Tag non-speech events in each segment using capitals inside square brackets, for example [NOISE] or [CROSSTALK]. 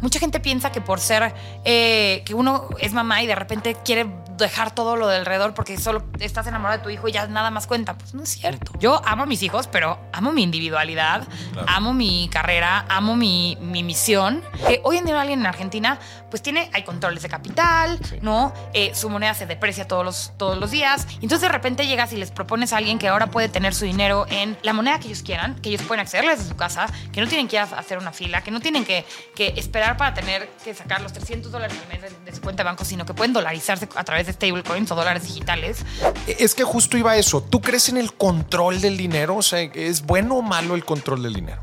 mucha gente piensa que por ser eh, que uno es mamá y de repente quiere dejar todo lo de alrededor porque solo estás enamorado de tu hijo y ya nada más cuenta. Pues no es cierto. Yo amo a mis hijos, pero amo mi individualidad, amo mi carrera, amo mi, mi misión. Que hoy en día alguien en Argentina, pues tiene, hay controles de capital, ¿no? Eh, su moneda se deprecia todos los, todos los días. Entonces de repente llegas y les propones a alguien que ahora puede tener su dinero en la moneda que ellos quieran, que ellos pueden acceder desde su casa, que no tienen que ir a hacer una fila, que no tienen que, que esperar para tener que sacar los 300 dólares al mes de, de su cuenta de banco, sino que pueden dolarizarse a través de stablecoins o dólares digitales. Es que justo iba a eso. ¿Tú crees en el control del dinero? O sea, ¿es bueno o malo el control del dinero?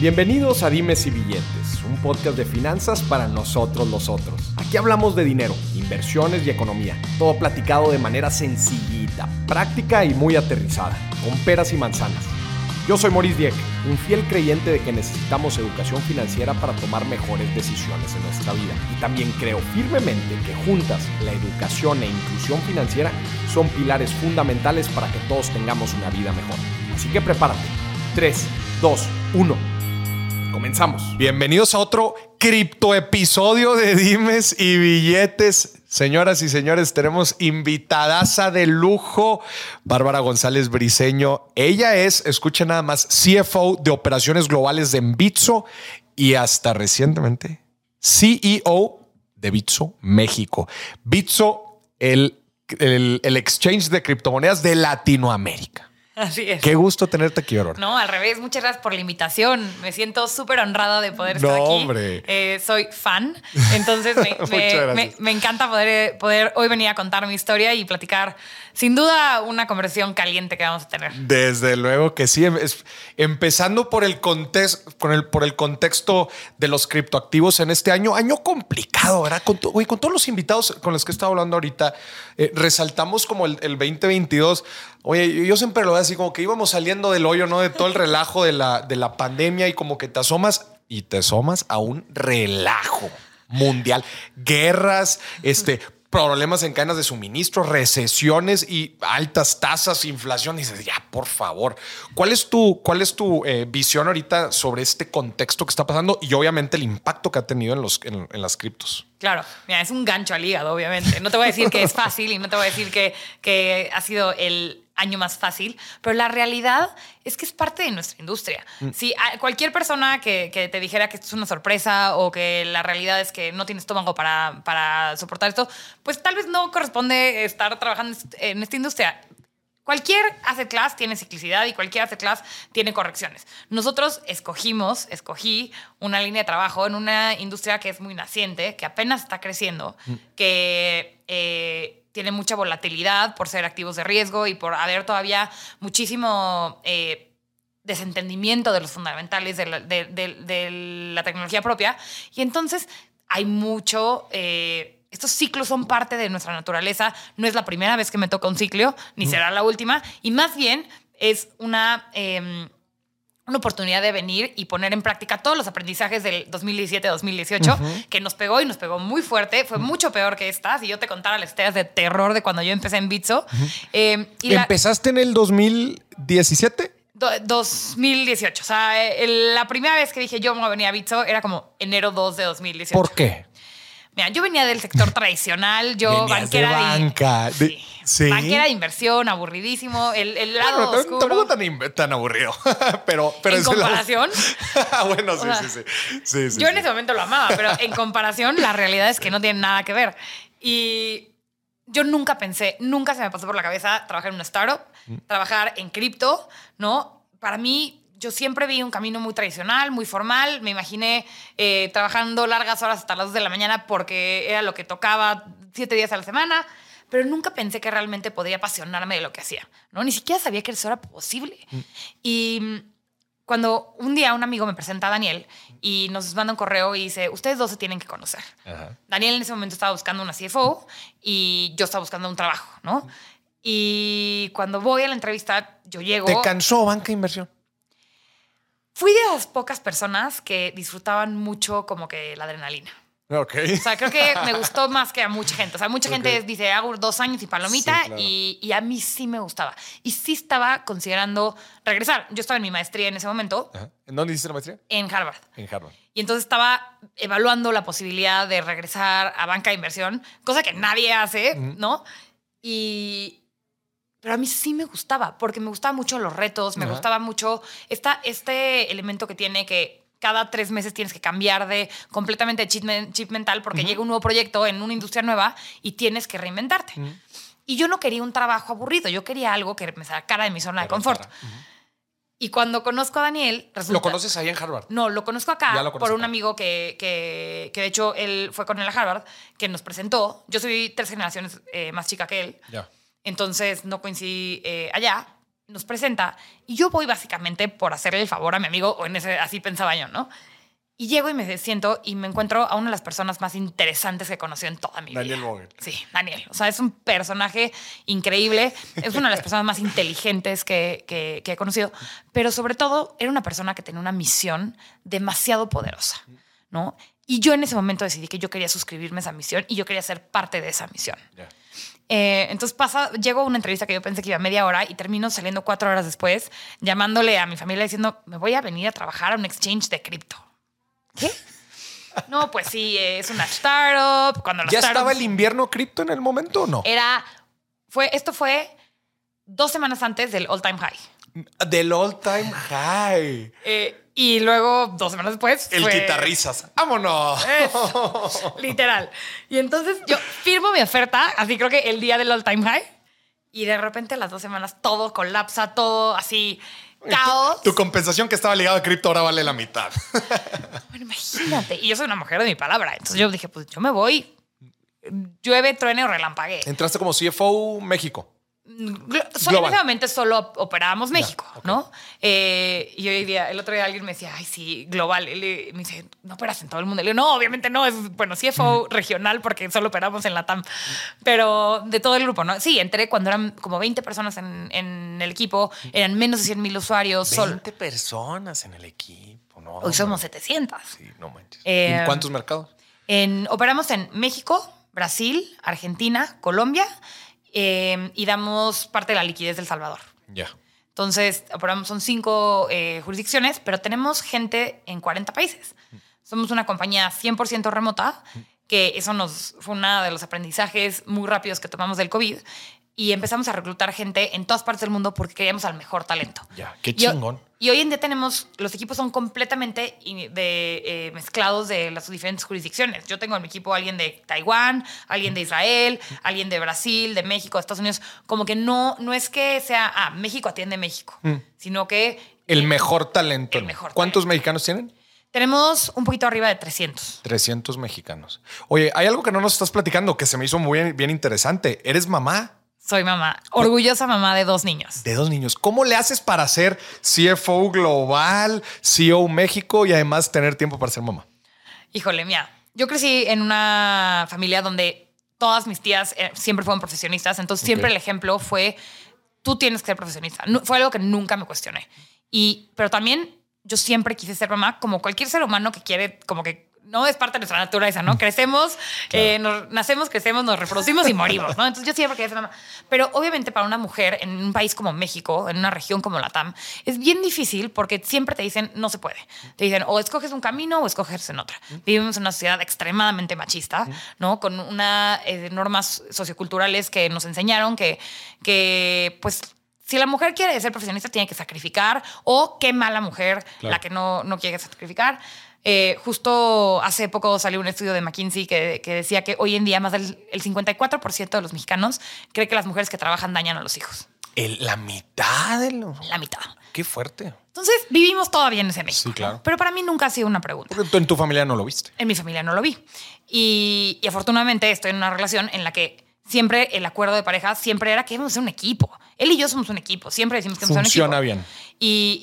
Bienvenidos a Dimes y Billetes, un podcast de finanzas para nosotros los otros. Aquí hablamos de dinero, inversiones y economía, todo platicado de manera sencillita, práctica y muy aterrizada, con peras y manzanas. Yo soy Maurice Dieck, un fiel creyente de que necesitamos educación financiera para tomar mejores decisiones en nuestra vida. Y también creo firmemente que juntas la educación e inclusión financiera son pilares fundamentales para que todos tengamos una vida mejor. Así que prepárate. 3, 2, 1. Comenzamos. Bienvenidos a otro cripto episodio de Dimes y Billetes. Señoras y señores, tenemos invitadaza de lujo, Bárbara González Briseño. Ella es, escuchen nada más, CFO de operaciones globales de Bitso y hasta recientemente CEO de Bitso México. Bitso, el, el, el exchange de criptomonedas de Latinoamérica. Así es. Qué gusto tenerte aquí, Aurora. No, al revés. Muchas gracias por la invitación. Me siento súper honrada de poder estar No, aquí. hombre. Eh, soy fan. Entonces [LAUGHS] me, Muchas me- gracias. me- me encanta poder, poder hoy venir a contar mi historia y platicar, sin duda, una conversación caliente que vamos a tener. Desde luego que sí. Es- empezando por el, contexto, de los criptoactivos en este año, año complicado, ¿verdad? Con, con todos los invitados con los que he estado hablando ahorita, eh, resaltamos como el, el 2022. Oye, yo, yo siempre lo veo así como que íbamos saliendo del hoyo, ¿no? De todo el relajo de la, de la pandemia y como que te asomas y te asomas a un relajo mundial. Guerras, este, problemas en cadenas de suministro, recesiones y altas tasas, inflación. Dices, ya, por favor. ¿Cuál es tu, cuál es tu eh, visión ahorita sobre este contexto que está pasando y obviamente el impacto que ha tenido en, los, en, en las criptos? Claro, mira, es un gancho al hígado, obviamente. No te voy a decir que es fácil y no te voy a decir que, que ha sido el año más fácil, pero la realidad es que es parte de nuestra industria. Si a- cualquier persona que, que te dijera que esto es una sorpresa o que la realidad es que no tienes estómago para, para soportar esto, pues tal vez no corresponde estar trabajando en esta industria. Cualquier asset class tiene ciclicidad y cualquier asset class tiene correcciones. Nosotros escogimos, escogí una línea de trabajo en una industria que es muy naciente, que apenas está creciendo, que eh, tiene mucha volatilidad por ser activos de riesgo y por haber todavía muchísimo eh, desentendimiento de los fundamentales de la, de- de- de la tecnología propia. Y entonces hay mucho... eh, estos ciclos son parte de nuestra naturaleza. No es la primera vez que me toca un ciclo, ni será la última. Y más bien es una, eh, una oportunidad de venir y poner en práctica todos los aprendizajes del 2017-2018, que nos pegó y nos pegó muy fuerte. Fue mucho peor que esta. Si yo te contara las historias de terror de cuando yo empecé en Bitso. Eh, y la- ¿Empezaste en el 2017? Do- 2018. O sea, la primera vez que dije yo me voy a venir a Bitso era como enero 2 de 2018. ¿Por qué? Mira, yo venía del sector tradicional, yo Venías de banquera banca, de- sí. sí. Banquera de inversión, aburridísimo, el, el lado Bueno, tam- oscuro. tampoco tan, aburrido, [LAUGHS] pero, pero ¿En lado- comparación? [LAUGHS] Bueno, sí, O sea, sí, sí, sí, sí, yo en ese momento lo amaba, pero en comparación la realidad es que no tiene nada que ver. Y yo nunca pensé, nunca se me pasó por la cabeza trabajar en una startup, Mm. trabajar en cripto, ¿no? Para mí, yo siempre vi un camino muy tradicional, muy formal. Me imaginé eh, trabajando largas horas hasta las 2 de la mañana porque era lo que tocaba siete días a la semana. Pero nunca pensé que realmente podía apasionarme de lo que hacía, ¿no? Ni siquiera sabía que eso era posible. Y mm, cuando un día un amigo me presenta a Daniel y nos manda un correo y dice, ustedes dos se tienen que conocer. Ajá. Daniel en ese momento estaba buscando una CFO y yo estaba buscando un trabajo, ¿no? Y cuando voy a la entrevista, yo llego... ¿Te cansó banca inversión? Fui de las pocas personas que disfrutaban mucho como que la adrenalina. Ok. O sea, creo que me gustó más que a mucha gente. O sea, mucha gente dice, hago dos años y palomita, Sí, claro. y, y a mí sí me gustaba. Y sí estaba considerando regresar. Yo estaba en mi maestría en ese momento Ajá. ¿En dónde hiciste la maestría? en Harvard. En Harvard. Y entonces estaba evaluando la posibilidad de regresar a banca de inversión, cosa que nadie hace, ¿no? Y... Pero a mí sí me gustaba, porque me gustaban mucho los retos, me gustaba mucho esta, este elemento que tiene que cada tres meses tienes que cambiar de completamente chip, chip mental porque llega un nuevo proyecto en una industria nueva y tienes que reinventarte. Y yo no quería un trabajo aburrido, yo quería algo que me sacara de mi zona de confort. Y cuando conozco a Daniel, resulta... ¿Lo conoces ahí en Harvard? No, lo conozco acá lo por un acá. amigo que, que, que de hecho él fue con él a Harvard, que nos presentó. Yo soy tres generaciones eh, más chica que él, Ya. Entonces no coincidí eh, allá. Nos presenta y yo voy básicamente por hacerle el favor a mi amigo, o en ese, así pensaba yo, ¿no? Y llego y me siento y me encuentro a una de las personas más interesantes que he conocido en toda mi vida. Daniel. Sí, Daniel. O sea, es un personaje increíble. Es una de las personas más inteligentes que, que- que he conocido. Pero sobre todo, era una persona que tenía una misión demasiado poderosa, ¿no? Y yo en ese momento decidí que yo quería suscribirme a esa misión y yo quería ser parte de esa misión. Ya. Eh, entonces pasa, llego a una entrevista que yo pensé que iba media hora y termino saliendo cuatro horas después, llamándole a mi familia diciendo, me voy a venir a trabajar a un exchange de cripto. ¿Qué? [LAUGHS] No, pues sí, es una startup. Cuando ¿Ya estaba el invierno cripto en el momento o no? era, fue, esto fue dos semanas antes del all time high. Del all time high. Eh, y luego, dos semanas después, El fue- guitarrizas. ¡Vámonos! Eso, literal. Y entonces yo firmo mi oferta, así creo que el día del all time high, y de repente a las dos semanas todo colapsa, todo así, caos. Tu compensación que estaba ligada a cripto ahora vale la mitad. [LAUGHS] Bueno, imagínate. Y yo soy una mujer de mi palabra. Entonces yo dije, pues yo me voy. Llueve, truene o relampague. Entraste como CFO México. Glo- so- Global. En ese momento solo operábamos México, ¿no? Eh, y hoy día, el otro día alguien me decía, ay, sí, global. Y me dice, ¿no operas en todo el mundo? Le digo, no, obviamente no, es, bueno, CFO regional porque solo operamos en la TAM, pero de todo el grupo, ¿no? Sí, entré cuando eran como 20 personas en, en el equipo, eran menos de 100 mil usuarios. Solo. personas en el equipo. No, Hoy somos 700. Sí, no manches. Eh, ¿En cuántos mercados? En, operamos en México, Brasil, Argentina, Colombia eh, y damos parte de la liquidez del Salvador. Ya. Entonces, operamos, son cinco eh, jurisdicciones, pero tenemos gente en 40 países. Somos una compañía 100% remota, que eso nos fue uno de los aprendizajes muy rápidos que tomamos del COVID. Y empezamos a reclutar gente en todas partes del mundo porque queríamos al mejor talento. Ya, qué chingón. Y, hoy en día tenemos, los equipos son completamente de, eh, mezclados de las diferentes jurisdicciones. Yo tengo en mi equipo a alguien de Taiwán, alguien de Israel, alguien de Brasil, de México, de Estados Unidos. Como que no, no es que sea, ah, México atiende México, sino que El mejor talento. El mejor ¿Cuántos talento. mexicanos tienen? tenemos un poquito arriba de 300. 300 mexicanos. Oye, hay algo que no nos estás platicando que se me hizo muy bien interesante. ¿Eres mamá Soy mamá, orgullosa mamá de dos niños. de dos niños? ¿Cómo le haces para ser CFO global, CEO México y además tener tiempo para ser mamá? Híjole, mía. Yo crecí en una familia donde todas mis tías eh, siempre fueron profesionistas, entonces siempre el ejemplo fue, tú tienes que ser profesionista. Nu- fue algo que nunca me cuestioné. Y, pero también yo siempre quise ser mamá, como cualquier ser humano que quiere, como que no es parte de nuestra naturaleza, ¿no? Crecemos, eh, nos- nacemos, crecemos, nos reproducimos y morimos, ¿no? Entonces yo siempre quería ser mamá. Pero obviamente para una mujer en un país como México, en una región como la TAM, es bien difícil porque siempre te dicen no se puede. Te dicen o escoges un camino o escoges en otra. Vivimos en una sociedad extremadamente machista, ¿no? Con una eh, normas socioculturales que nos enseñaron que, que pues si la mujer quiere ser profesionista, tiene que sacrificar, o qué mala mujer Claro. la que no, no quiere sacrificar. Eh, justo hace poco salió un estudio de McKinsey que, que decía que hoy en día más del el 54% de los mexicanos cree que las mujeres que trabajan dañan a los hijos. El- la mitad de los... La mitad. Qué fuerte. Entonces, vivimos todavía en ese México. Sí, claro. Pero para mí nunca ha sido una pregunta. Porque tú en tu familia no lo viste. En mi familia no lo vi. Y, y afortunadamente estoy en una relación en la que siempre el acuerdo de pareja siempre era que íbamos a ser un equipo. Él y yo somos un equipo. Siempre decimos que somos un equipo. Funciona bien. Y,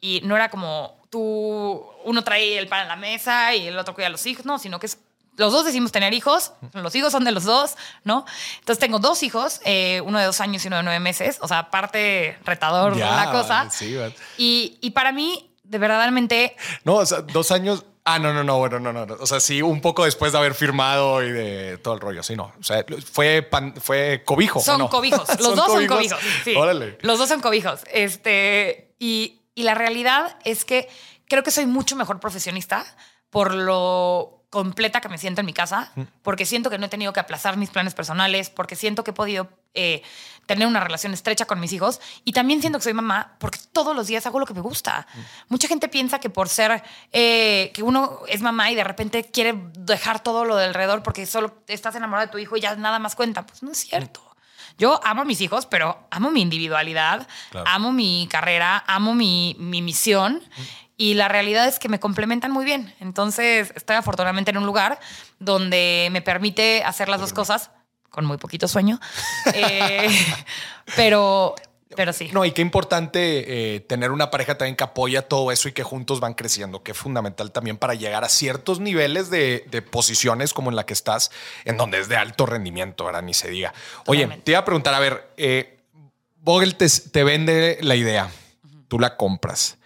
y- y no era como tú, uno trae el pan en la mesa y el otro cuida a los hijos, no, sino que es, los dos decimos tener hijos, los hijos son de los dos, ¿no? Entonces tengo dos hijos, eh, uno de dos años y uno de nueve meses, o sea, parte retador Ya, la cosa. sí, y, y para mí, de verdaderamente, No, o sea, dos años Ah, no, no, no, bueno, no, no. O sea, sí, un poco después de haber firmado y de todo el rollo. Sí, no. O sea, fue, pan- fue cobijo. ¿o Son no? cobijos. [LAUGHS] Los dos son cobijos. sí. Órale. Los dos son cobijos. Este, y, y la realidad es que creo que soy mucho mejor profesionista por lo completa que me siento en mi casa, porque siento que no he tenido que aplazar mis planes personales, porque siento que he podido eh, tener una relación estrecha con mis hijos y también siento que soy mamá porque todos los días hago lo que me gusta. Mucha gente piensa que por ser eh, que uno es mamá y de repente quiere dejar todo lo de alrededor porque solo estás enamorada de tu hijo y ya nada más cuenta. Pues no es cierto. Yo amo a mis hijos, pero amo mi individualidad, Claro. amo mi carrera, amo mi, mi misión. Y la realidad es que me complementan muy bien. Entonces, estoy afortunadamente en un lugar donde me permite hacer las dos cosas con muy poquito sueño. [LAUGHS] Eh, pero, pero sí. No, y qué importante eh, tener una pareja también que apoya todo eso y que juntos van creciendo, que es fundamental también para llegar a ciertos niveles de, de posiciones como en la que estás, en donde es de alto rendimiento, ¿verdad? Ni se diga. Oye, te iba a preguntar, a ver, eh, Vogel te, te vende la idea, tú la compras.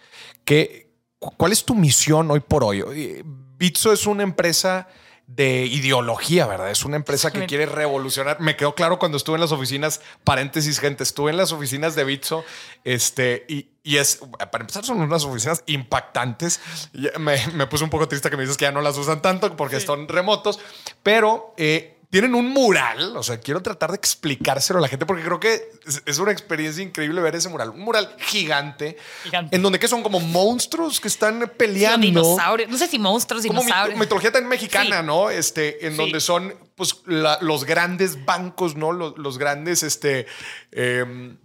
¿Qué, cu- ¿Cuál es tu misión hoy por hoy? Bitso es una empresa de ideología, ¿verdad? Es una empresa que Sí. quiere revolucionar. Me quedó claro cuando estuve en las oficinas, paréntesis, gente, estuve en las oficinas de Bitso, este, y, y es, para empezar, son unas oficinas impactantes. Me, me puse un poco triste que me dices que ya no las usan tanto porque son remotos, pero eh, tienen un mural. O sea, quiero tratar de explicárselo a la gente porque creo que es, una experiencia increíble ver ese mural. Un mural gigante, Gigante. en donde que son como monstruos que están peleando dinosaurios. No sé si monstruos, como dinosaurios. mitología tan mexicana, Sí. ¿no? Este, en Sí. donde son pues la- los grandes bancos, ¿no? Los, los grandes este, em,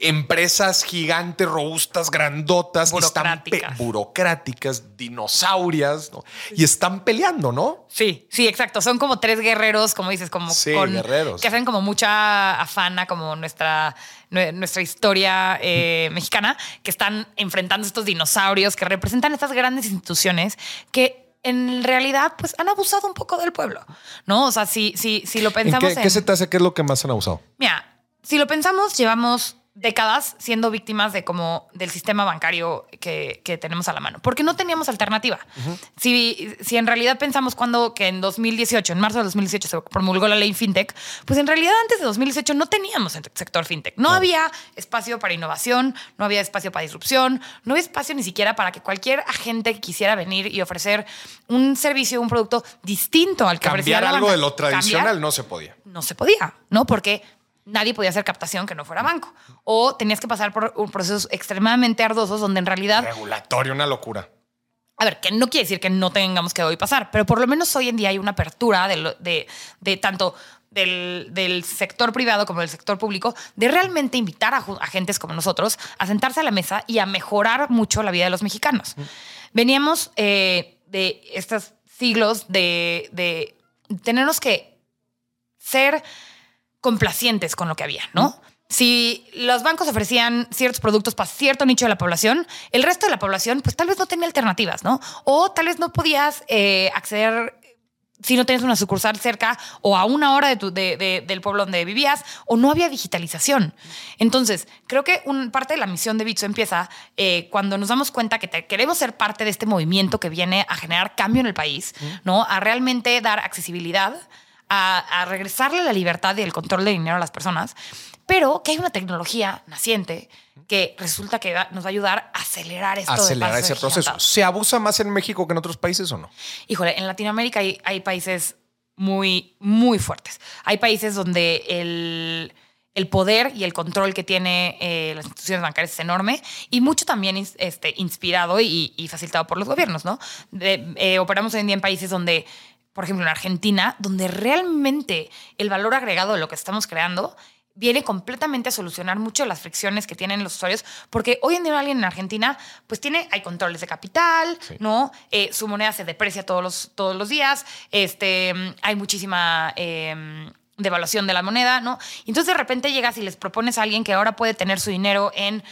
empresas gigantes, robustas, grandotas, están Burocráticas. burocráticas, dinosaurias, ¿no? Y están peleando, ¿no? Sí, sí, exacto. Son como tres guerreros, como dices, como Sí, con- guerreros. que hacen como mucha afana, como nuestra, nue- nuestra historia eh, mexicana, que están enfrentando estos dinosaurios que representan estas grandes instituciones que en realidad pues han abusado un poco del pueblo, ¿no? O sea, si, si, si lo ¿En pensamos qué, qué se te hace? ¿Qué es lo que más han abusado? Mira, si lo pensamos, llevamos décadas siendo víctimas de como del sistema bancario que, que tenemos a la mano, porque no teníamos alternativa. si, si en realidad pensamos cuando que en 2018, en marzo de 2018 se promulgó la ley FinTech, pues en realidad antes de 2018 no teníamos el sector FinTech. No había espacio para innovación, no había espacio para disrupción, no había espacio ni siquiera para que cualquier agente que quisiera venir y ofrecer un servicio, un producto distinto al que ofrecía Cambiar la algo de lo tradicional Cambiar no se podía. no se podía, ¿no? Porque nadie podía hacer captación que no fuera banco. O tenías que pasar por un procesos extremadamente ardosos donde en realidad, Regulatorio, una locura. a ver, que no quiere decir que no tengamos que hoy pasar, pero por lo menos hoy en día hay una apertura de, lo- de, de tanto del, del sector privado como del sector público de realmente invitar a agentes como nosotros a sentarse a la mesa y a mejorar mucho la vida de los mexicanos. Veníamos eh, de estos siglos de, de tenernos que ser complacientes con lo que había, ¿no? Si los bancos ofrecían ciertos productos para cierto nicho de la población, el resto de la población, pues tal vez no tenía alternativas, ¿no? O tal vez no podías eh, acceder si no tenías una sucursal cerca o a una hora de tu- de- de- del pueblo donde vivías o no había digitalización. Entonces, creo que un, parte de la misión de Bitso empieza eh, cuando nos damos cuenta que te- queremos ser parte de este movimiento que viene a generar cambio en el país, ¿no? A realmente dar accesibilidad, a, a regresarle la libertad y el control de dinero a las personas, pero que hay una tecnología naciente que resulta que va- nos va a ayudar a acelerar esto. Acelerar ese proceso. ¿Se abusa más en México que en otros países o no? Híjole, en Latinoamérica hay, hay países muy, muy fuertes. Hay países donde el, el poder y el control que tiene eh, las instituciones bancarias es enorme y mucho también este, inspirado y, y facilitado por los gobiernos, ¿no? De- eh, operamos hoy en día en países donde, por ejemplo, en Argentina, donde realmente el valor agregado de lo que estamos creando viene completamente a solucionar mucho las fricciones que tienen los usuarios, porque hoy en día alguien en Argentina, pues tiene, hay controles de capital, Sí. ¿no? Eh, su moneda se deprecia todos los, todos los días, este, hay muchísima eh, devaluación de la moneda, ¿no? Entonces de repente llegas y les propones a alguien que ahora puede tener su dinero en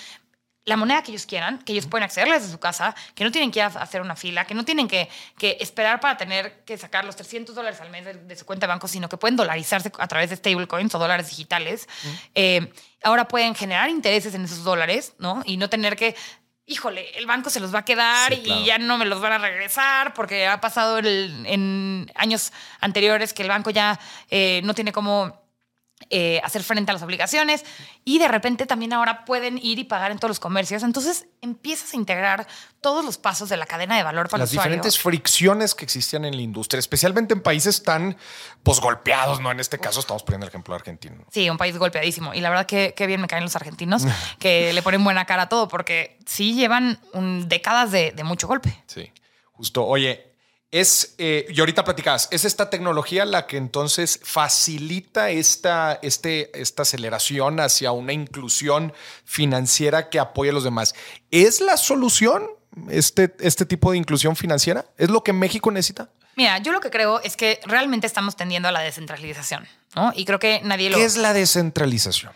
la moneda que ellos quieran, que ellos pueden acceder desde su casa, que no tienen que ir a hacer una fila, que no tienen que, que esperar para tener que sacar los 300 dólares al mes de, de su cuenta de banco, sino que pueden dolarizarse a través de stablecoins o dólares digitales. Eh, ahora pueden generar intereses en esos dólares, ¿no? Y no tener que híjole, el banco se los va a quedar Sí, claro. y ya no me los van a regresar porque ha pasado el- en años anteriores que el banco ya eh, no tiene cómo eh, hacer frente a las obligaciones y de repente también ahora pueden ir y pagar en todos los comercios. Entonces empiezas a integrar todos los pasos de la cadena de valor para Las el usuario. diferentes fricciones que existían en la industria, especialmente en países tan pues golpeados, ¿no? En este caso estamos poniendo el ejemplo argentino. Sí, un país golpeadísimo. Y la verdad que, que bien me caen los argentinos, [LAUGHS] que le ponen buena cara a todo, porque sí llevan un- décadas de, de mucho golpe. Sí, justo. Oye, es, eh, y ahorita platicabas, ¿es esta tecnología la que entonces facilita esta, este, esta aceleración hacia una inclusión financiera que apoye a los demás? ¿Es la solución este, este tipo de inclusión financiera? ¿Es lo que México necesita? Mira, yo lo que creo es que realmente estamos tendiendo a la descentralización, ¿no? Y creo que nadie lo... ¿Qué es la descentralización?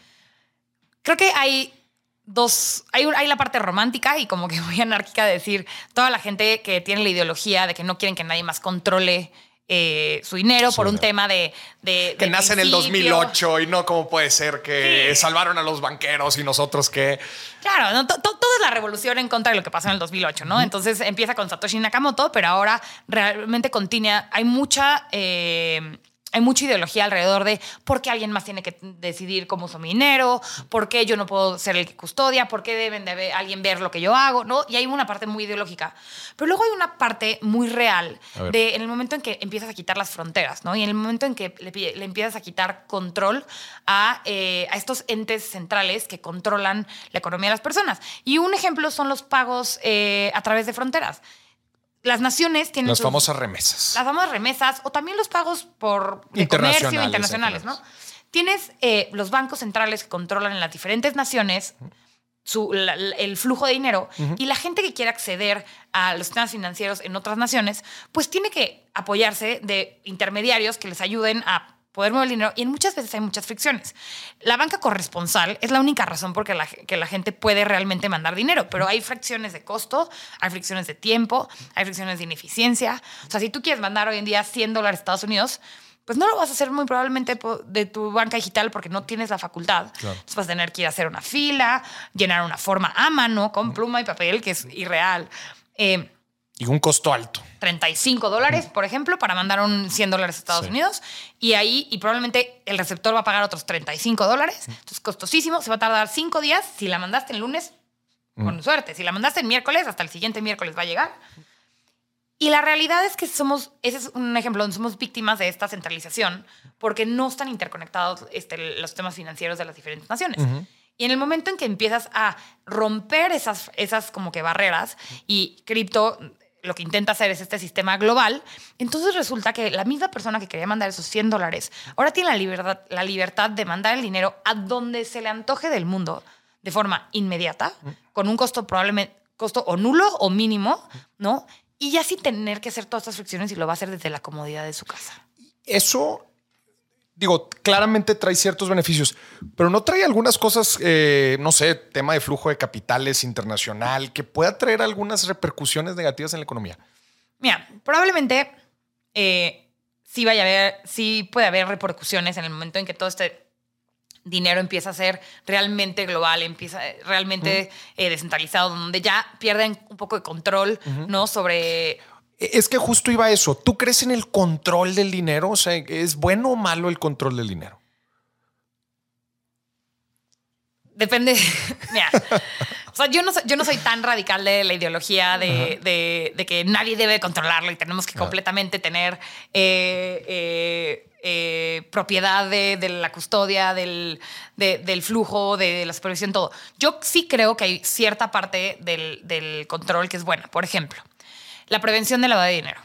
Creo que hay dos, hay, hay la parte romántica y como que [LAUGHS] muy anárquica de decir toda la gente que tiene la ideología de que no quieren que nadie más controle eh, su dinero por un tema de... de- Que de nace en el principio. 2008 y no cómo puede ser que Sí. salvaron a los banqueros y nosotros que... Claro, ¿no? To- to- todo es la revolución en contra de lo que pasó en el 2008, ¿no? Entonces empieza con Satoshi Nakamoto, pero ahora realmente continúa. Hay mucha. eh, hay mucha ideología alrededor de por qué alguien más tiene que decidir cómo uso mi dinero, por qué yo no puedo ser el que custodia, por qué deben de ver- alguien ver lo que yo hago, ¿no? Y hay una parte muy ideológica. Pero luego hay una parte muy real de en el momento en que empiezas a quitar las fronteras, ¿no? Y en el momento en que le, le empiezas a quitar control a, eh, a estos entes centrales que controlan la economía de las personas. Y un ejemplo son los pagos eh, a través de fronteras. Las naciones tienen Las sus- famosas remesas. las famosas remesas o también los pagos por de Internacionales, comercio internacionales, ¿no? Tienes eh, los bancos centrales que controlan en las diferentes naciones su- la- la- el flujo de dinero y la gente que quiere acceder a los sistemas financieros en otras naciones, pues tiene que apoyarse de intermediarios que les ayuden a poder mover el dinero y en muchas veces hay muchas fricciones. La banca corresponsal es la única razón por la que la gente puede realmente mandar dinero, pero hay fricciones de costo, hay fricciones de tiempo, hay fricciones de ineficiencia. O sea, si tú quieres mandar hoy en día 100 dólares a Estados Unidos, pues no lo vas a hacer muy probablemente de tu banca digital porque no tienes la facultad. Claro. Entonces vas a tener que ir a hacer una fila, llenar una forma a mano con pluma y papel, que es irreal. Eh, Y un costo alto. 35 dólares, por ejemplo, para mandar un 100 dólares a Estados Sí. Unidos. Y ahí, y probablemente el receptor va a pagar otros 35 dólares. Entonces, costosísimo. Se va a tardar 5 días. Si la mandaste el lunes, con suerte. Si la mandaste el miércoles, hasta el siguiente miércoles va a llegar. Y la realidad es que somos, ese es un ejemplo donde somos víctimas de esta centralización porque no están interconectados este, los temas financieros de las diferentes naciones. Y en el momento en que empiezas a romper esas, esas como que barreras y cripto lo que intenta hacer es este sistema global, entonces resulta que la misma persona que quería mandar esos 100 dólares ahora tiene la libertad, la libertad de mandar el dinero a donde se le antoje del mundo de forma inmediata, con un costo probablemente costo o nulo o mínimo, ¿no? Y ya sin tener que hacer todas estas fricciones y lo va a hacer desde la comodidad de su casa. Eso, digo, claramente trae ciertos beneficios, pero no trae algunas cosas, eh, no sé, tema de flujo de capitales internacional, que pueda traer algunas repercusiones negativas en la economía. Mira, probablemente eh, sí vaya a haber, sí puede haber repercusiones en el momento en que todo este dinero empieza a ser realmente global, empieza realmente eh, descentralizado, donde ya pierden un poco de control, ¿no? Sobre Es que justo iba a eso. ¿Tú crees en el control del dinero? O sea, ¿es bueno o malo el control del dinero? Depende. [LAUGHS] Mira, o sea, yo no, soy, yo no soy tan radical de la ideología de, de- de que nadie debe controlarlo y tenemos que completamente tener eh, eh, eh, propiedad de, de la custodia, del, de- del flujo, de la supervisión, todo. Yo sí creo que hay cierta parte del, del control que es buena. Por ejemplo, la prevención de lavado de dinero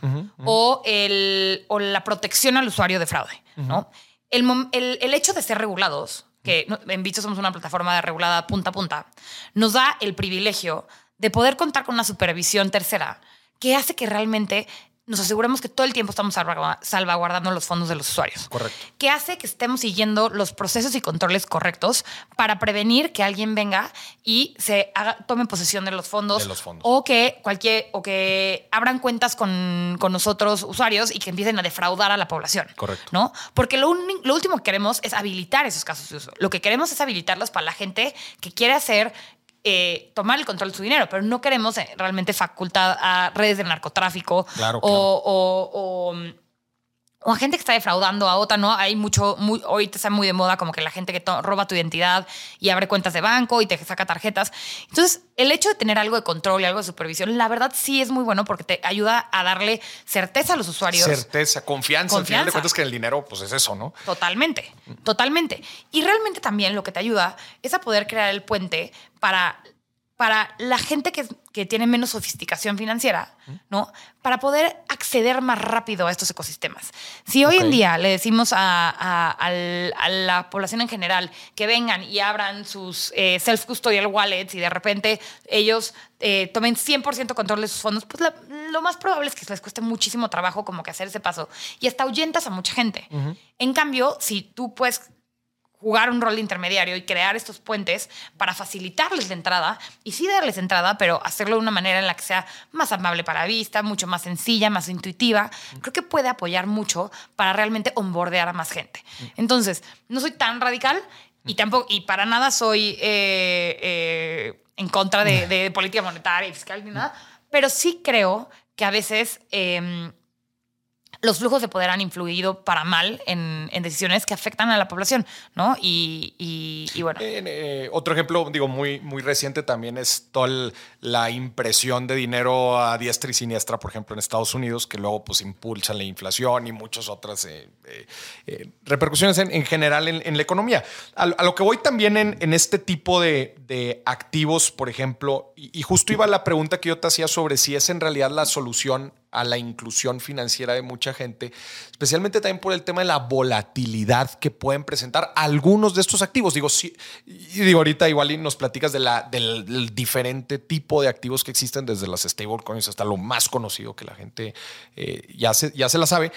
O, el, o la protección al usuario de fraude. ¿no? El, el- el hecho de ser regulados, que en Bicho somos una plataforma regulada punta a punta, nos da el privilegio de poder contar con una supervisión tercera que hace que realmente nos aseguremos que todo el tiempo estamos salvagu- salvaguardando los fondos de los usuarios. Correcto. Que hace que estemos siguiendo los procesos y controles correctos para prevenir que alguien venga y se haga, tome posesión de los fondos, De los fondos. o que cualquier o que abran cuentas con, con nosotros usuarios y que empiecen a defraudar a la población. Correcto. ¿No? Porque lo, uni- lo último que queremos es habilitar esos casos de uso. Lo que queremos es habilitarlos para la gente que quiere hacer eh, tomar el control de su dinero, pero no queremos eh, realmente facultad a redes de narcotráfico Claro, o, claro. o- o- o a gente que está defraudando a otra, ¿no? Hay mucho, muy, ahorita está muy de moda como que la gente que roba tu identidad y abre cuentas de banco y te saca tarjetas. Entonces, el hecho de tener algo de control y algo de supervisión, la verdad sí es muy bueno porque te ayuda a darle certeza a los usuarios. Certeza, confianza. Al final de cuentas que el dinero, pues es eso, ¿no? Totalmente, totalmente. Y realmente también lo que te ayuda es a poder crear el puente para, para la gente que, que tiene menos sofisticación financiera, ¿no? Para poder acceder más rápido a estos ecosistemas. Si hoy en día le decimos a, a- la población en general que vengan y abran sus eh, self-custodial wallets y de repente ellos eh, tomen 100% control de sus fondos, pues la- lo más probable es que les cueste muchísimo trabajo como que hacer ese paso y hasta ahuyentas a mucha gente. En cambio, si tú puedes jugar un rol intermediario y crear estos puentes para facilitarles la entrada y sí darles entrada, pero hacerlo de una manera en la que sea más amable para la vista, mucho más sencilla, más intuitiva, creo que puede apoyar mucho para realmente onboardear a más gente. Entonces, no soy tan radical y tampoco, y para nada soy eh, eh, en contra de, de política monetaria y fiscal ni nada, pero sí creo que a veces... em, los flujos de poder han influido para mal en, en decisiones que afectan a la población, ¿no? Y, y- bueno, En, eh, otro ejemplo, digo, muy, muy reciente también es toda la impresión de dinero a diestra y siniestra, por ejemplo, en Estados Unidos, que luego pues impulsa la inflación y muchas otras eh, eh, repercusiones en, en general en, la economía. A, lo que voy también en, en este tipo de, de activos, por ejemplo, y, y justo iba la pregunta que yo te hacía sobre si es en realidad la solución a la inclusión financiera de mucha gente, especialmente también por el tema de la volatilidad que pueden presentar algunos de estos activos. Digo, sí, y digo ahorita igual nos platicas de la, del, del diferente tipo de activos que existen, desde las stablecoins hasta lo más conocido que la gente eh, ya, se, ya se la sabe.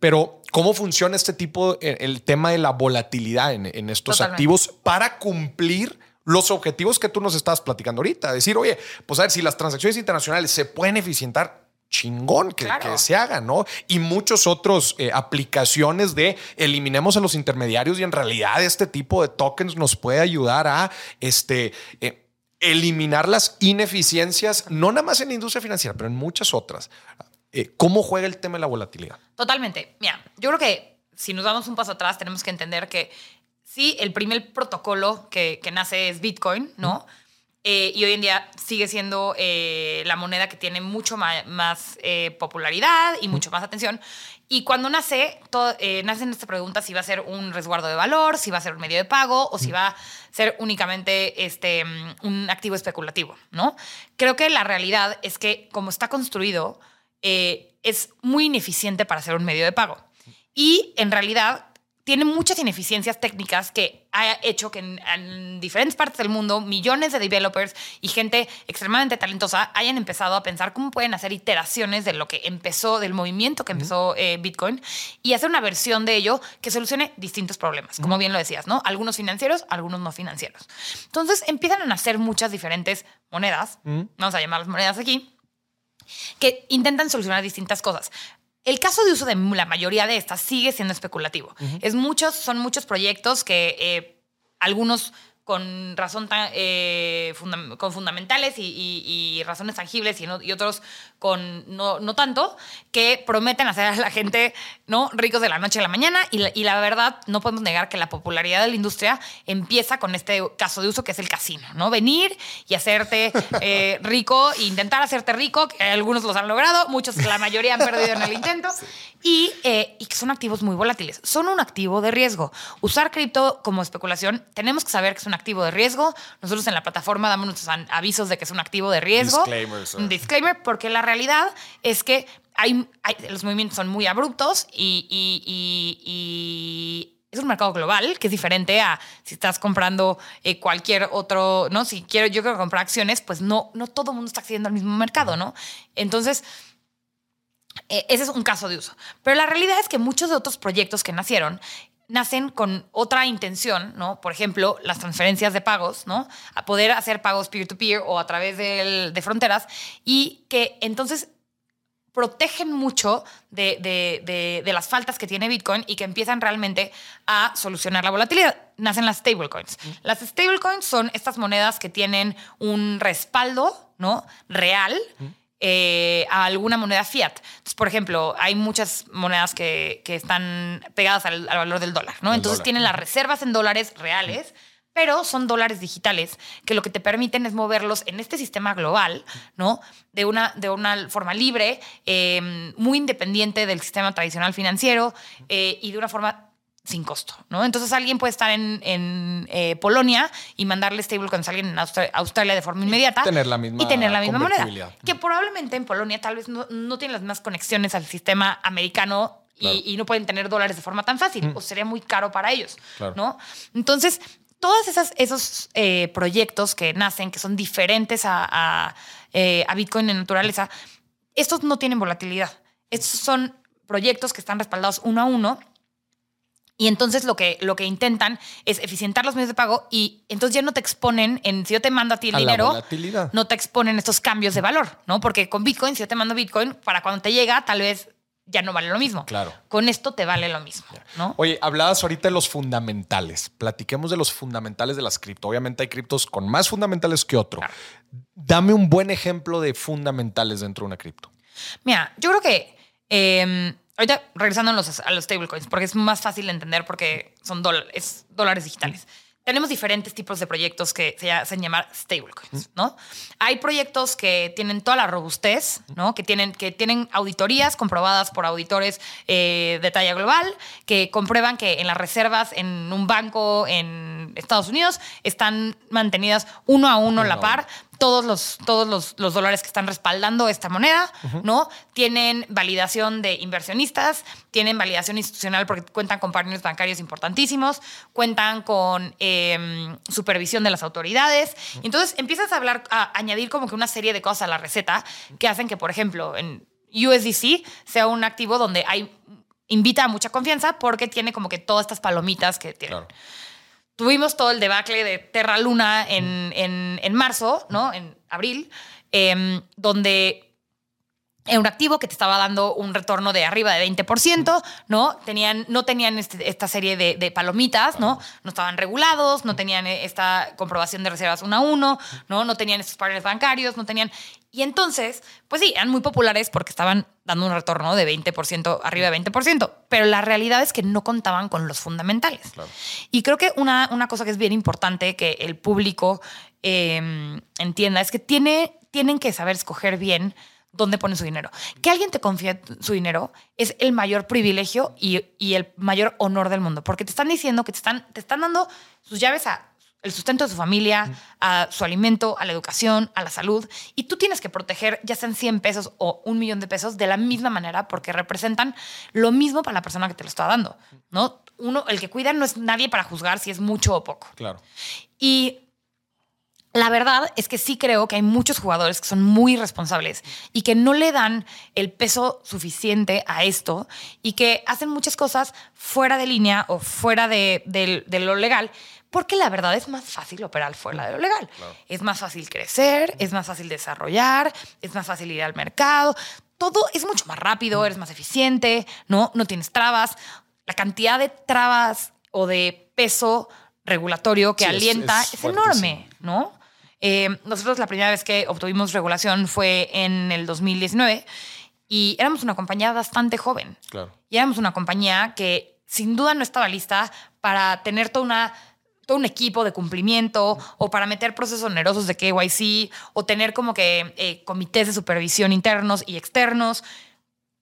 Pero, ¿cómo funciona este tipo, eh, el tema de la volatilidad en, en estos Totalmente. activos para cumplir los objetivos que tú nos estabas platicando ahorita? Decir, oye, pues a ver, si las transacciones internacionales se pueden eficientar, chingón que, Claro. que se haga, ¿no? Y muchos otros eh, aplicaciones de eliminemos a los intermediarios y en realidad este tipo de tokens nos puede ayudar a este, eh, eliminar las ineficiencias, no nada más en la industria financiera, pero en muchas otras. Eh, ¿Cómo juega el tema de la volatilidad? totalmente. Mira, yo creo que si nos damos un paso atrás, tenemos que entender que sí, el primer protocolo que, que nace es Bitcoin, ¿no? Eh, y hoy en día sigue siendo eh, la moneda que tiene mucho ma- más eh, popularidad y mucho más atención. Y cuando nace, todo, eh, nacen esta pregunta si va a ser un resguardo de valor, si va a ser un medio de pago o si va a ser únicamente este, mm, un activo especulativo, ¿no? Creo que la realidad es que como está construido, eh, es muy ineficiente para ser un medio de pago. Y en realidad tiene muchas ineficiencias técnicas que ha hecho que en, en diferentes partes del mundo millones de developers y gente extremadamente talentosa hayan empezado a pensar cómo pueden hacer iteraciones de lo que empezó, del movimiento que empezó eh, Bitcoin y hacer una versión de ello que solucione distintos problemas, como bien lo decías, ¿no? Algunos financieros, algunos no financieros. Entonces empiezan a nacer muchas diferentes monedas, vamos a llamarlas monedas aquí, que intentan solucionar distintas cosas. El caso de uso de la mayoría de estas sigue siendo especulativo. es muchos, son muchos proyectos que eh, algunos con razón ta- eh, con fundamentales y razones tangibles y, no- y otros con no, no tanto, que prometen hacer a la gente ¿no? ricos de la noche a la mañana. Y la, y la verdad, no podemos negar que la popularidad de la industria empieza con este caso de uso que es el casino, ¿no? Venir y hacerte eh, rico, e intentar hacerte rico, que algunos los han logrado, muchos, la mayoría han perdido en el intento, y, eh, y que son activos muy volátiles. Son un activo de riesgo. Usar cripto como especulación, tenemos que saber que es un activo de riesgo. Nosotros en la plataforma damos nuestros avisos de que es un activo de riesgo. Disclaimers. Un disclaimer, porque la realidad es que hay, hay- los movimientos son muy abruptos y, y- y- y es un mercado global que es diferente a si estás comprando eh, cualquier otro, ¿no? Si quiero, yo quiero comprar acciones, pues no, no todo el mundo está accediendo al mismo mercado, ¿no? Entonces, eh, ese es un caso de uso. Pero la realidad es que muchos de otros proyectos que nacieron nacen con otra intención, ¿no? Por ejemplo, las transferencias de pagos, ¿no? A poder hacer pagos peer-to-peer o a través del- de fronteras y que entonces protegen mucho de, de- de- de las faltas que tiene Bitcoin y que empiezan realmente a solucionar la volatilidad. Nacen las stablecoins. Las stablecoins son estas monedas que tienen un respaldo ¿no? real eh, a alguna moneda fiat. Entonces, por ejemplo, hay muchas monedas que, que están pegadas al, al valor del dólar. ¿no? Entonces dólar. tienen las reservas en dólares reales pero son dólares digitales que lo que te permiten es moverlos en este sistema global, ¿no? De una, de una forma libre, eh, muy independiente del sistema tradicional financiero eh, y de una forma sin costo, ¿no? Entonces alguien puede estar en, en, eh, Polonia y mandarle stablecoins a alguien en Austra- Australia de forma inmediata tener la misma y tener la misma moneda. Que probablemente en Polonia tal vez no, no tienen las mismas conexiones al sistema americano y- Claro. y, no pueden tener dólares de forma tan fácil o sería muy caro para ellos, Claro. ¿no? Entonces, todos esas, esos eh, proyectos que nacen, que son diferentes a, a, eh, a Bitcoin en naturaleza, estos no tienen volatilidad. Estos son proyectos que están respaldados uno a uno. Y entonces lo que, lo que intentan es eficientar los medios de pago y entonces ya no te exponen en si yo te mando a ti el A dinero, no te exponen estos cambios de valor, ¿no? Porque con Bitcoin, si yo te mando Bitcoin, para cuando te llega, tal vez ya no vale lo mismo. Claro. Con esto te vale lo mismo, ¿no? Oye, hablabas ahorita de los fundamentales. Platiquemos de los fundamentales de las cripto. Obviamente hay criptos con más fundamentales que otro. Claro. Dame un buen ejemplo de fundamentales dentro de una cripto. Mira, yo creo que eh, ahorita regresando a los, a los stablecoins, porque es más fácil de entender porque son dólares, es dólares digitales. Tenemos diferentes tipos de proyectos que se hacen llamar stablecoins, ¿no? Hay proyectos que tienen toda la robustez, ¿no? Que tienen, que tienen auditorías comprobadas por auditores eh, de talla global, que comprueban que en las reservas en un banco en Estados Unidos están mantenidas uno a uno la par todos los, todos los, los dólares que están respaldando esta moneda, ¿no? Tienen validación de inversionistas, tienen validación institucional porque cuentan con partners bancarios importantísimos, cuentan con eh, supervisión de las autoridades. Entonces empiezas a hablar, a añadir como que una serie de cosas a la receta que hacen que, por ejemplo, en USDC sea un activo donde hay invita a mucha confianza porque tiene como que todas estas palomitas que tienen Claro. Tuvimos todo el debacle de Terra Luna en, en- en marzo, ¿no? En abril, em, donde era un activo que te estaba dando un retorno de arriba de 20%, ¿no? Tenían, no tenían este- esta serie de, de palomitas, ¿no? No estaban regulados, no tenían eh, esta comprobación de reservas uno a uno, ¿no? No tenían estos partners bancarios, no tenían... Y entonces, pues sí, eran muy populares porque estaban dando un retorno de 20%, arriba de 20%, pero la realidad es que no contaban con los fundamentales. Claro. Y creo que una, una cosa que es bien importante que el público eh, entienda es que tiene, tienen que saber escoger bien dónde ponen su dinero. Que alguien te confíe su dinero es el mayor privilegio y, y el mayor honor del mundo, porque te están diciendo que te están, te están dando sus llaves a el sustento de su familia, a su alimento, a la educación, a la salud. Y tú tienes que proteger, ya sean 100 pesos o un millón de pesos, de la misma manera, porque representan lo mismo para la persona que te lo está dando. ¿no? Uno, el que cuida no es nadie para juzgar si es mucho o poco. Claro. Y la verdad es que sí creo que hay muchos jugadores que son muy responsables y que no le dan el peso suficiente a esto y que hacen muchas cosas fuera de línea o fuera de, de- de lo legal. Porque la verdad es más fácil operar fuera de lo legal. Es más fácil crecer, es más fácil desarrollar, es más fácil ir al mercado. Todo es mucho más rápido, eres más eficiente, ¿no? No tienes trabas. La cantidad de trabas o de peso regulatorio que Sí, alienta es enorme, ¿no? Eh, nosotros la primera vez que obtuvimos regulación fue en el 2019 y éramos una compañía bastante joven. Claro. Y éramos una compañía que sin duda no estaba lista para tener toda una, todo un equipo de cumplimiento o para meter procesos onerosos de KYC o tener como que eh, comités de supervisión internos y externos.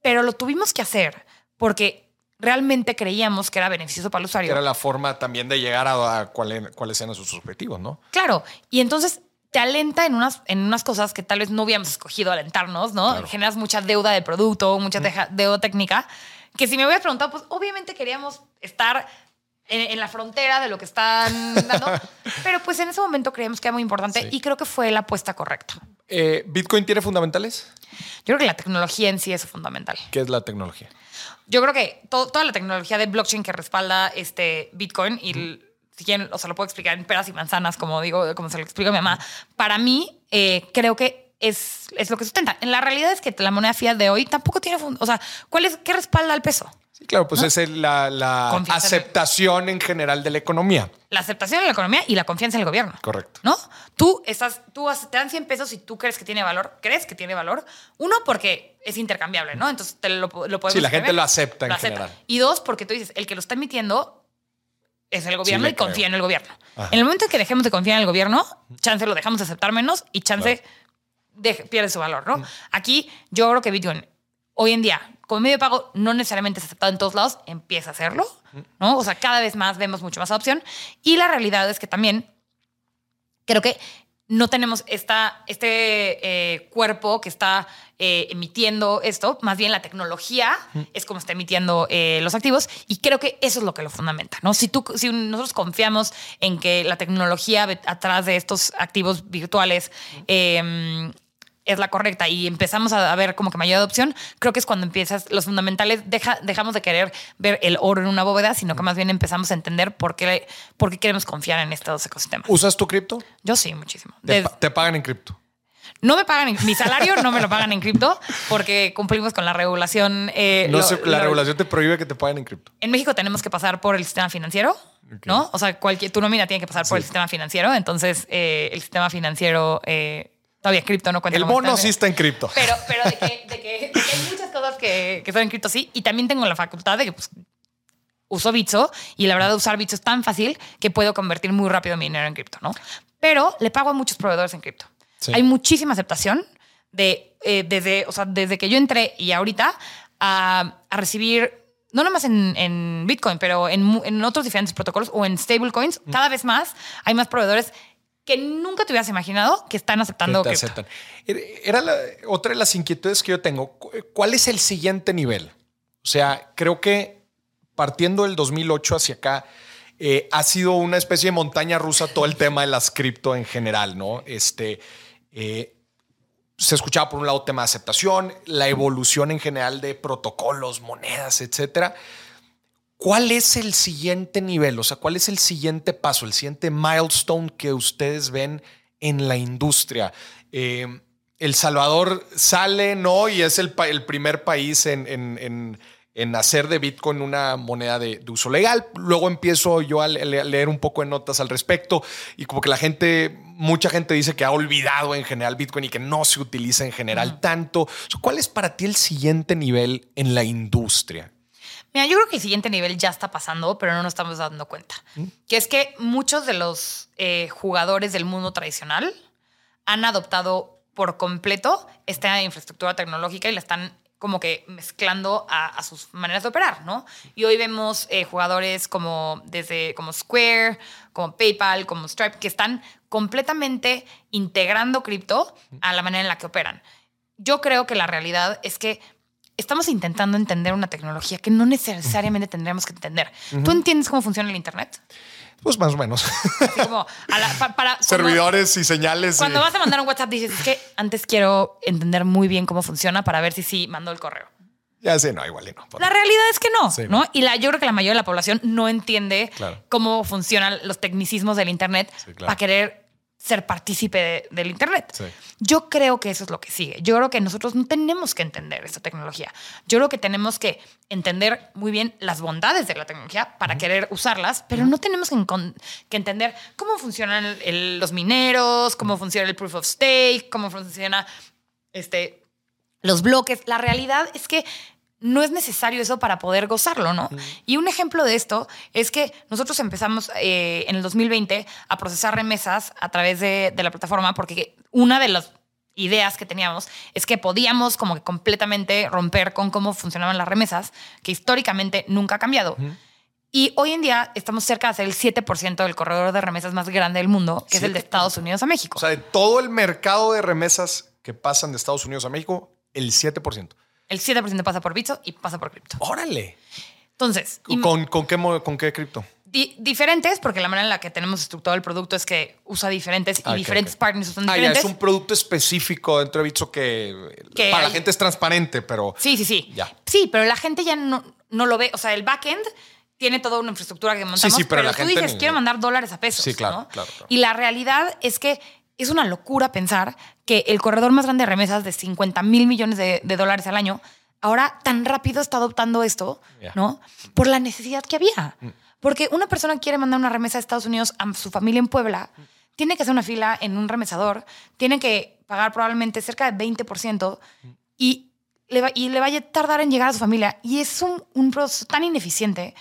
Pero lo tuvimos que hacer porque realmente creíamos que era beneficioso para el usuario. Era la forma también de llegar a, a cuál- cuáles eran sus objetivos, ¿no? Claro, y entonces te alenta en unas, en unas cosas que tal vez no hubiéramos escogido alentarnos, ¿no? Claro. Generas mucha deuda de producto, mucha deuda técnica, que si me hubieras preguntado, pues obviamente queríamos estar en, en la frontera de lo que están dando, [LAUGHS] pero pues en ese momento creíamos que era muy importante Sí. y creo que fue la apuesta correcta. Eh, ¿Bitcoin tiene fundamentales? Yo creo que la tecnología en sí es fundamental. ¿Qué es la tecnología? Yo creo que to- toda la tecnología de blockchain que respalda este Bitcoin y el- si quieren, o sea, lo puedo explicar en peras y manzanas, como digo, como se lo explico a mi mamá. Para mí, eh, creo que es, es lo que sustenta. En la realidad es que la moneda fiat de hoy tampoco tiene, o sea, ¿cuál es, qué respalda al peso? Sí, claro, pues es el- la, la Confianza en el- aceptación en general de la economía. La aceptación de la economía y la confianza en el gobierno. Correcto. ¿No? Tú estás, tú te dan 100 pesos y tú crees que tiene valor, crees que tiene valor. Uno, porque es intercambiable, ¿no? Entonces te lo, lo podemos Sí, la gente lo acepta en general. Y dos, porque tú dices, el que lo está emitiendo es el gobierno y confía creo. en el gobierno. Ajá. En el momento en que dejemos de confiar en el gobierno, chance lo dejamos de aceptar menos y chance Claro. deje- pierde su valor, ¿no? Aquí yo creo que Bitcoin hoy en día, como medio de pago, no necesariamente es aceptado en todos lados, empieza a hacerlo, ¿no? O sea, cada vez más vemos mucho más adopción. Y la realidad es que también creo que no tenemos esta, este eh, cuerpo que está eh, emitiendo esto, más bien la tecnología es como está emitiendo eh, los activos y creo que eso es lo que lo fundamenta, ¿no? Si, tú, si nosotros confiamos en que la tecnología atrás de estos activos virtuales es la correcta y empezamos a ver como que mayor adopción, creo que es cuando empiezas los fundamentales, deja, dejamos de querer ver el oro en una bóveda, sino que más bien empezamos a entender por qué, por qué queremos confiar en estos ecosistemas. ¿Usas tu cripto? Yo sí, muchísimo. Te, pagan en cripto. no me pagan, en- mi salario no me lo pagan en cripto porque cumplimos con la regulación. eh, No lo- la lo- regulación te prohíbe que te paguen en cripto. En México tenemos que pasar por el sistema financiero, ¿no? O sea, cualquier, tu nómina tiene que pasar por el sistema financiero, entonces eh, el sistema financiero, eh, todavía cripto no cuenta El bono sistema sí está en cripto. pero, pero de, que, de que- de que hay muchas cosas que, que son en cripto, sí. Y también tengo la facultad de que pues, uso Bitso y la verdad usar Bitso es tan fácil que puedo convertir muy rápido mi dinero en cripto, ¿no? Pero le pago a muchos proveedores en cripto. Sí. Hay muchísima aceptación de, eh, desde, o sea, desde que yo entré y ahorita a, a recibir, no nomás en, en Bitcoin, pero en, en otros diferentes protocolos o en stablecoins, Mm. cada vez más hay más proveedores que nunca te hubieras imaginado que están aceptando que te aceptan. Era la- otra de las inquietudes que yo tengo. Cu- ¿Cuál es el siguiente nivel? O sea, creo que partiendo del 2008 hacia acá, eh, ha sido una especie de montaña rusa todo el tema de las cripto en general, ¿no? Este, eh, se escuchaba por un lado tema de aceptación, la evolución en general de protocolos, monedas, etcétera. ¿Cuál es el siguiente nivel? O sea, ¿cuál es el siguiente paso, el siguiente milestone que ustedes ven en la industria? Eh, el Salvador sale, ¿no? Y es el, primer país en, en- en- en hacer de Bitcoin una moneda de, de uso legal. Luego empiezo yo a, le- a leer un poco de notas al respecto y como que la gente, mucha gente dice que ha olvidado en general Bitcoin y que no se utiliza en general tanto. O sea, ¿Cuál es para ti el siguiente nivel en la industria? Mira, yo creo que el siguiente nivel ya está pasando, pero no nos estamos dando cuenta. Que es que muchos de los eh, jugadores del mundo tradicional han adoptado por completo esta infraestructura tecnológica y la están como que mezclando a, a sus maneras de operar, ¿no? Y hoy vemos eh, jugadores como desde como Square, como PayPal, como Stripe, que están completamente integrando cripto a la manera en la que operan. Yo creo que la realidad es que estamos intentando entender una tecnología que no necesariamente tendríamos que entender. ¿Tú entiendes cómo funciona el Internet? Pues más o menos. Así como a la- pa- para, cuando- Servidores y señales. Cuando y- vas a mandar un WhatsApp dices, es que antes quiero entender muy bien cómo funciona para ver si sí mandó el correo. Ya sé, no, igual y no. La realidad es que no, Sí, ¿no? no. Y la, yo creo que la mayoría de la población no entiende Claro. cómo funcionan los tecnicismos del Internet Sí, claro. para querer ser partícipe de- del Internet. Sí. Yo creo que eso es lo que sigue. Yo creo que nosotros no tenemos que entender esta tecnología. Yo creo que tenemos que entender muy bien las bondades de la tecnología para querer usarlas, pero no tenemos que, entender cómo funcionan el- el- los mineros, cómo funciona el proof of stake, cómo funciona este, los bloques. La realidad es que no es necesario eso para poder gozarlo, ¿no? Y un ejemplo de esto es que nosotros empezamos eh, en el 2020 a procesar remesas a través de, de la plataforma porque una de las ideas que teníamos es que podíamos como que completamente romper con cómo funcionaban las remesas, que históricamente nunca ha cambiado. Y hoy en día estamos cerca de ser el 7% del corredor de remesas más grande del mundo, que es el de 7%. Estados Unidos a México. O sea, de todo el mercado de remesas que pasan de Estados Unidos a México, el 7%. El 7% pasa por Bitso y pasa por cripto. Órale. Entonces, ¿Con, con qué, con qué cripto? di- diferentes, porque la manera en la que tenemos estructurado el producto es que usa diferentes y Ah, diferentes partners usan Ah, ya, es un producto específico dentro de Bitso que, Que para hay- la gente es transparente, pero Sí, sí, sí. Ya. Sí, pero la gente ya no, no lo ve. O sea, el backend tiene toda una infraestructura que montamos. sí, pero la tú gente dices, ni- quiero mandar dólares a pesos. Sí, claro, ¿no? claro, claro. Y la realidad es que es una locura pensar que el corredor más grande de remesas de 50 mil millones de, de dólares al año ahora tan rápido está adoptando esto. ¿no? Por la necesidad que había. Porque una persona quiere mandar una remesa a Estados Unidos a su familia en Puebla, tiene que hacer una fila en un remesador, tiene que pagar probablemente cerca de 20% y le, va, y le vaya a tardar en llegar a su familia. Y es un, un proceso tan ineficiente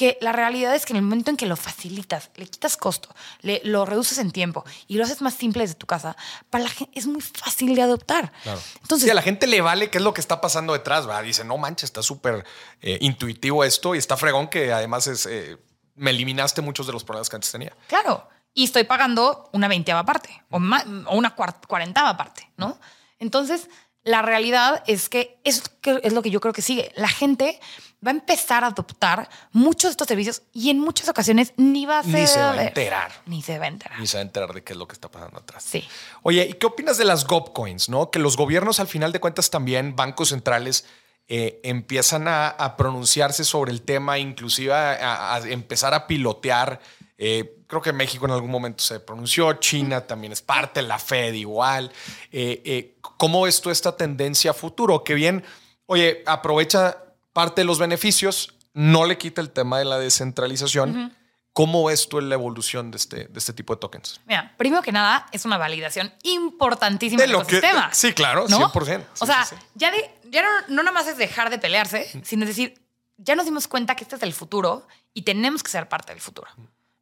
que la realidad es que en el momento en que lo facilitas, le quitas costo, le, lo reduces en tiempo y lo haces más simple desde tu casa, para la gente es muy fácil de adoptar. Entonces, Sí, a la gente le vale qué es lo que está pasando detrás, ¿verdad? Dice, no manches, está súper eh, intuitivo esto y está fregón que además es, eh, me eliminaste muchos de los problemas que antes tenía. Claro. Y estoy pagando una veinteava parte o, o una cuar- cuarentava parte, ¿no? Entonces, la realidad es que es, que es lo que yo creo que sigue. La gente va a empezar a adoptar muchos de estos servicios y en muchas ocasiones ni va a Ni se va a enterar. Ni se va a enterar. Ni se va a enterar de qué es lo que está pasando atrás. Sí. Oye, ¿y qué opinas de las GovCoins? ¿no? Que los gobiernos, al final de cuentas, también bancos centrales eh, empiezan a, a pronunciarse sobre el tema, inclusive a, a empezar a pilotear. Eh, creo que México en algún momento se pronunció, China también es parte, la Fed igual. Eh, ¿Cómo ves tú esta tendencia a futuro? Que bien, oye, aprovecha parte de los beneficios, no le quita el tema de la descentralización. ¿Cómo ves tú la evolución de este, de este tipo de tokens? Mira, primero que nada, es una validación importantísima De del que- ecosistema. sí, claro, ¿no? 100%. Sí, o sea, sí, sí. ya, de- ya no, no nada más es dejar de pelearse, sino es decir, ya nos dimos cuenta que este es el futuro y tenemos que ser parte del futuro,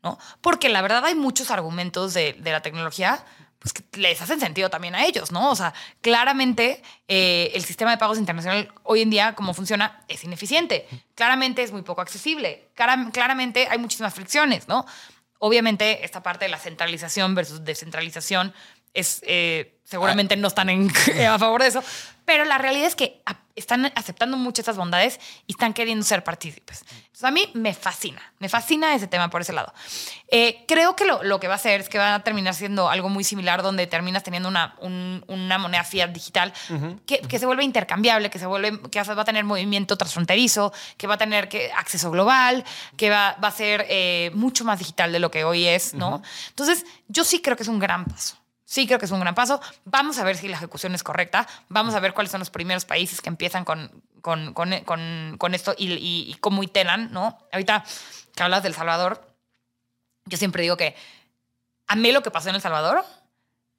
¿no? Porque la verdad hay muchos argumentos de, de la tecnología pues les hacen sentido también a ellos, ¿no? O sea, claramente eh, el sistema de pagos internacional hoy en día, como funciona, es ineficiente. Claramente es muy poco accesible. Claramente hay muchísimas fricciones, ¿no? Obviamente, esta parte de la centralización versus descentralización es eh, seguramente no están en- [LAUGHS] a favor de eso, pero la realidad es que están aceptando muchas estas bondades y están queriendo ser partícipes. Entonces, a mí me fascina, me fascina ese tema por ese lado. Eh, creo que lo, lo que va a hacer es que va a terminar siendo algo muy similar, donde terminas teniendo una, un- una moneda fiat digital que, que se vuelve intercambiable, que, se vuelve, que va a tener movimiento transfronterizo, que va a tener que, acceso global, que va, va a ser eh, mucho más digital de lo que hoy es, ¿no? Entonces, yo sí creo que es un gran paso. Sí, creo que es un gran paso. Vamos a ver si la ejecución es correcta. Vamos a ver cuáles son los primeros países que empiezan con, con, con- con- esto y, y- y cómo iteran, ¿no? Ahorita que hablas del Salvador, yo siempre digo que a mí lo que pasó en El Salvador,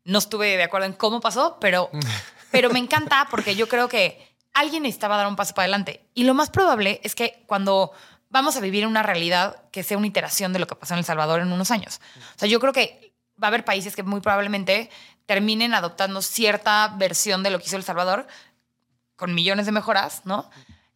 no estuve de acuerdo en cómo pasó, pero, [LAUGHS] pero me encanta porque yo creo que alguien necesitaba dar un paso para adelante. Y lo más probable es que cuando vamos a vivir una realidad que sea una iteración de lo que pasó en El Salvador en unos años. O sea, yo creo que va a haber países que muy probablemente terminen adoptando cierta versión de lo que hizo El Salvador con millones de mejoras, ¿no?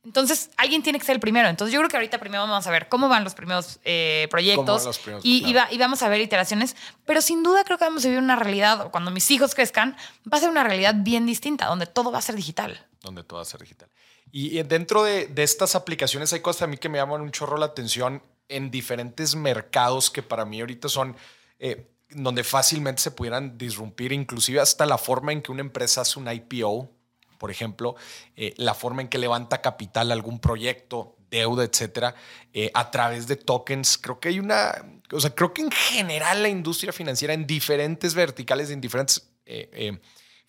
Entonces, alguien tiene que ser el primero. Entonces, yo creo que ahorita primero vamos a ver cómo van los primeros eh, proyectos van los primeros, y, y claro. va- y vamos a ver iteraciones, pero sin duda creo que vamos a vivir una realidad, o cuando mis hijos crezcan, va a ser una realidad bien distinta, donde todo va a ser digital. donde todo va a ser digital. Y dentro de, de estas aplicaciones hay cosas a mí que me llaman un chorro la atención en diferentes mercados que para mí ahorita son eh, donde fácilmente se pudieran disrumpir, inclusive hasta la forma en que una empresa hace un IPO, por ejemplo, eh, la forma en que levanta capital algún proyecto, deuda, etcétera, eh, a través de tokens. Creo que hay una, o sea, creo que en general la industria financiera en diferentes verticales, en diferentes eh,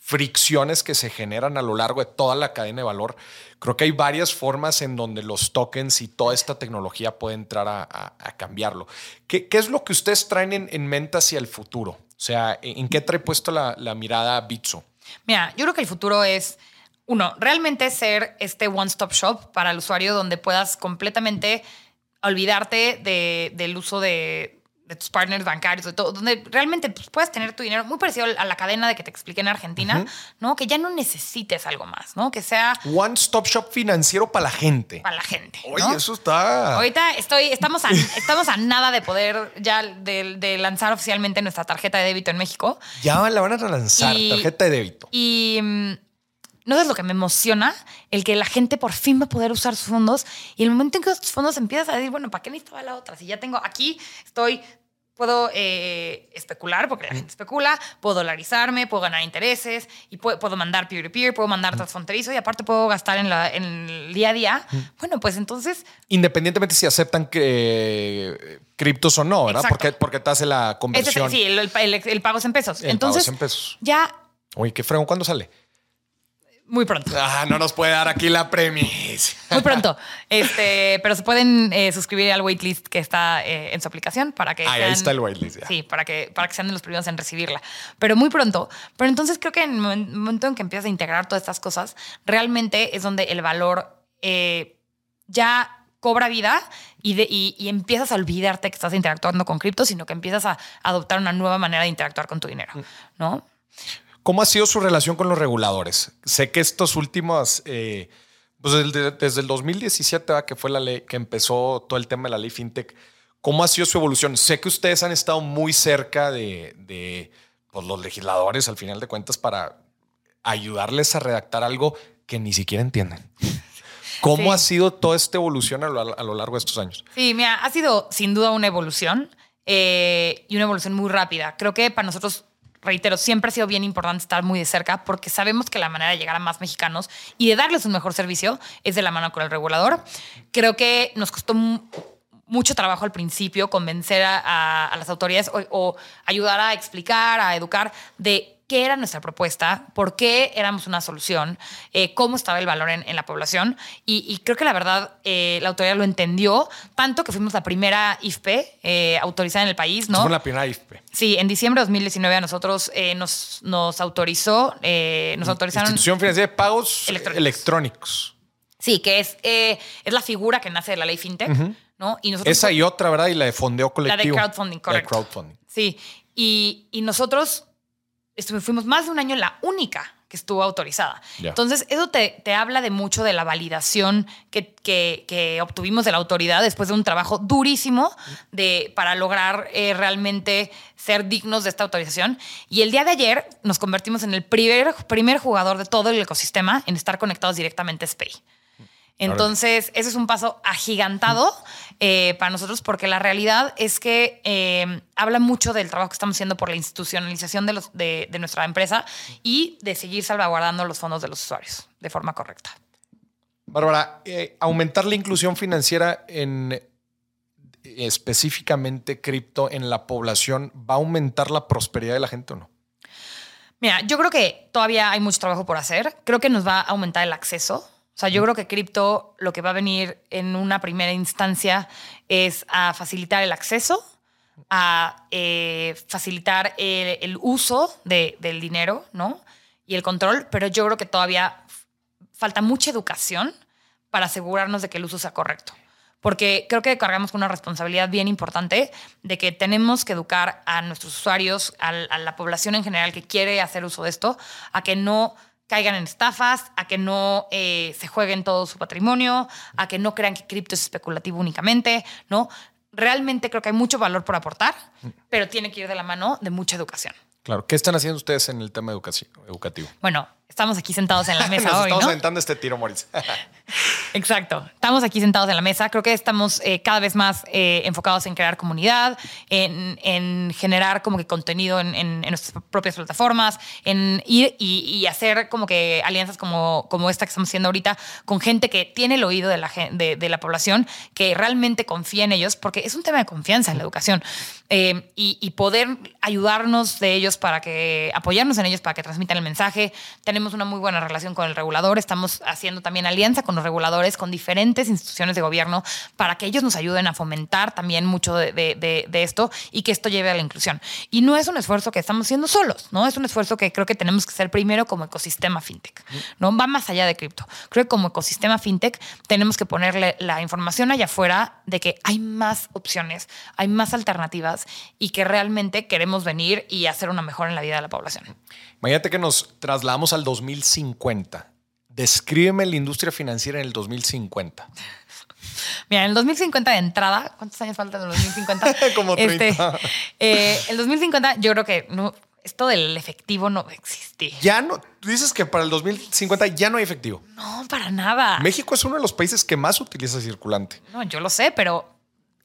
fricciones que se generan a lo largo de toda la cadena de valor. Creo que hay varias formas en donde los tokens y toda esta tecnología puede entrar a, cambiarlo. ¿Qué, es lo que ustedes traen en, en mente hacia el futuro? O sea, ¿en, qué trae puesto la, mirada Bitso? Mira, yo creo que el futuro es, uno, realmente ser este one-stop shop para el usuario donde puedas completamente olvidarte de- del uso de, de tus partners bancarios, de todo, donde realmente pues, puedas tener tu dinero muy parecido a la cadena de que te expliqué en Argentina, ¿no? Que ya no necesites algo más, ¿no? Que sea One Stop Shop financiero para la gente. para la gente. Oye, ¿no? eso está. Ahorita estoy, estamos, a, [LAUGHS] estamos a nada de poder ya de, de lanzar oficialmente nuestra tarjeta de débito en México. Ya la van a lanzar, Y- tarjeta de débito. Y mm, no es lo que me emociona, el que la gente por fin va a poder usar sus fondos y el momento en que tus fondos empiezas a decir, bueno, ¿para qué necesitaba la otra? Si ya tengo aquí, estoy puedo eh, especular, porque la gente especula, puedo dolarizarme, puedo ganar intereses, y puedo, puedo mandar peer-to-peer, puedo mandar transfronterizo, y aparte puedo gastar en, la, en el día a día. Bueno, pues entonces Independientemente si aceptan que criptos o no, ¿verdad? Exacto. Porque, porque te hace la conversión. sí, el, el- el pago es en pesos. El pago entonces, es en pesos. ya Oye, qué fregón, ¿cuándo sale? Muy pronto. Ah, no nos puede dar aquí la premisa. Muy pronto. [LAUGHS] Este, pero se pueden eh, suscribir al waitlist que está eh, en su aplicación para que. Ah, ahí sean- está el waitlist, ya. Sí, para que, para que sean los primeros en recibirla. Pero muy pronto. Pero entonces creo que en el momen- momento en que empiezas a integrar todas estas cosas, realmente es donde el valor eh, ya cobra vida y, de- y- y empiezas a olvidarte que estás interactuando con cripto, sino que empiezas a adoptar una nueva manera de interactuar con tu dinero. Mm. ¿No? ¿Cómo ha sido su relación con los reguladores? Sé que estos últimos, eh, pues desde, desde el 2017, ¿verdad? que fue la ley, que empezó todo el tema de la ley fintech, ¿cómo ha sido su evolución? Sé que ustedes han estado muy cerca de, de, pues, los legisladores, al final de cuentas, para ayudarles a redactar algo que ni siquiera entienden. ¿Cómo Sí. ha sido toda esta evolución a lo, a lo largo de estos años? Sí, mira, ha sido sin duda una evolución eh, y una evolución muy rápida. Creo que para nosotros, reitero, siempre ha sido bien importante estar muy de cerca porque sabemos que la manera de llegar a más mexicanos y de darles un mejor servicio es de la mano con el regulador. Creo que nos costó mu- mucho trabajo al principio convencer a las autoridades o, o ayudar a explicar, a educar de qué era nuestra propuesta, por qué éramos una solución, eh, cómo estaba el valor en, en la población. Y, y creo que la verdad eh, la autoridad lo entendió, tanto que fuimos la primera IFPE eh, autorizada en el país, ¿no? Fue la primera IFPE. Sí, en diciembre de 2019 a nosotros nos, nos autorizó, nos autorizaron... Institución Financiera de Pagos Electrónicos. Electrónicos. Sí, que es, es la figura que nace de la ley FinTech, ¿no? Y nosotros Esa y otra, ¿verdad? Y la de fondeo colectivo. crowdfunding, La de correcto. crowdfunding. Sí, y, y nosotros fuimos más de un año la única que estuvo autorizada. Entonces, eso te, te habla de mucho de la validación que, que- que obtuvimos de la autoridad después de un trabajo durísimo de, para lograr eh, realmente ser dignos de esta autorización. Y el día de ayer nos convertimos en el primer, primer jugador de todo el ecosistema en estar conectados directamente a SPAY. Entonces, ese es un paso agigantado eh, para nosotros porque la realidad es que eh, habla mucho del trabajo que estamos haciendo por la institucionalización de, los, de, de nuestra empresa y de seguir salvaguardando los fondos de los usuarios de forma correcta. Bárbara, eh, aumentar la inclusión financiera en específicamente cripto en la población, ¿va a aumentar la prosperidad de la gente o no? Mira, yo creo que todavía hay mucho trabajo por hacer. Creo que nos va a aumentar el acceso. O sea, yo creo que cripto lo que va a venir en una primera instancia es a facilitar el acceso, a eh, facilitar el, el uso de- del dinero, ¿no? Y el control, pero yo creo que todavía falta mucha educación para asegurarnos de que el uso sea correcto. Porque creo que cargamos con una responsabilidad bien importante de que tenemos que educar a nuestros usuarios, a, la población en general que quiere hacer uso de esto, a que no caigan en estafas, a que no eh, se jueguen todo su patrimonio, a que no crean que cripto es especulativo únicamente, ¿no? Realmente creo que hay mucho valor por aportar, pero tiene que ir de la mano de mucha educación. Claro. ¿Qué están haciendo ustedes en el tema educativo? Bueno, estamos aquí sentados en la [LAUGHS] mesa Nos hoy, estamos ¿no? aventando este tiro, Moritz. [LAUGHS] Exacto. Estamos aquí sentados en la mesa. Creo que estamos eh, cada vez más eh, enfocados en crear comunidad, en, en generar como que contenido en, en- en nuestras propias plataformas, en ir y, y hacer como que alianzas como, como esta que estamos haciendo ahorita con gente que tiene el oído de la, de, de la población, que realmente confía en ellos, porque es un tema de confianza en la educación. Eh, y, y poder ayudarnos de ellos para que, apoyarnos en ellos para que transmitan el mensaje. Tenemos una muy buena relación con el regulador. Estamos haciendo también alianza con los reguladores, con diferentes instituciones de gobierno, para que ellos nos ayuden a fomentar también mucho de, de- de- esto y que esto lleve a la inclusión. Y no es un esfuerzo que estamos haciendo solos, ¿no? Es un esfuerzo que creo que tenemos que hacer primero como ecosistema fintech, ¿no? Va más allá de cripto. Creo que como ecosistema fintech tenemos que ponerle la información allá afuera de que hay más opciones, hay más alternativas y que realmente queremos venir y hacer una mejora en la vida de la población. Imagínate que nos trasladamos al 2050. Descríbeme la industria financiera en el 2050. [LAUGHS] Mira, en el 2050 de entrada, ¿cuántos años faltan en el 2050? [LAUGHS] Como 30. eh, el 2050 yo creo que no, esto del efectivo no existir. Ya no, tú dices que para el 2050 ya no hay efectivo. No, para nada. México es uno de los países que más utiliza circulante. No, yo lo sé, pero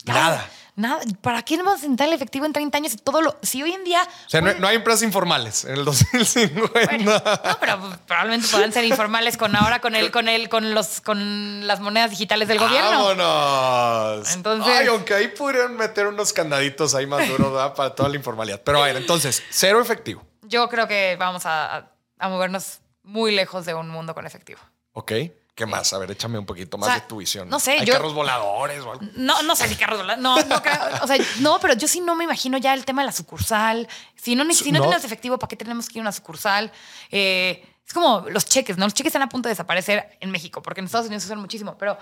Nada. Nada. ¿Para qué no vamos a sentar el efectivo en 30 años todo lo. Si hoy en día. O sea, no, no hay empresas informales en el 2050. Bueno, no, pero probablemente puedan ser informales con ahora con el, con el, con los, con las monedas digitales del gobierno. Vámonos. Entonces- Ay, aunque ahí pudieran meter unos candaditos ahí más duros ¿verdad? para toda la informalidad. Pero a ver, entonces, cero efectivo. Yo creo que vamos a, a- a movernos muy lejos de un mundo con efectivo. Ok. ¿Qué más? A ver, échame un poquito más O sea, de tu visión. no sé, ¿Hay yo- carros voladores o algo? No, no sé si carros voladores. No, no creo. O sea, no, pero yo sí no me imagino ya el tema de la sucursal. Si no, si no, No. tenemos efectivo, ¿para qué tenemos que ir a una sucursal? Eh, es como los cheques, ¿no? Los cheques están a punto de desaparecer en México, porque en Estados Unidos se usan muchísimo, pero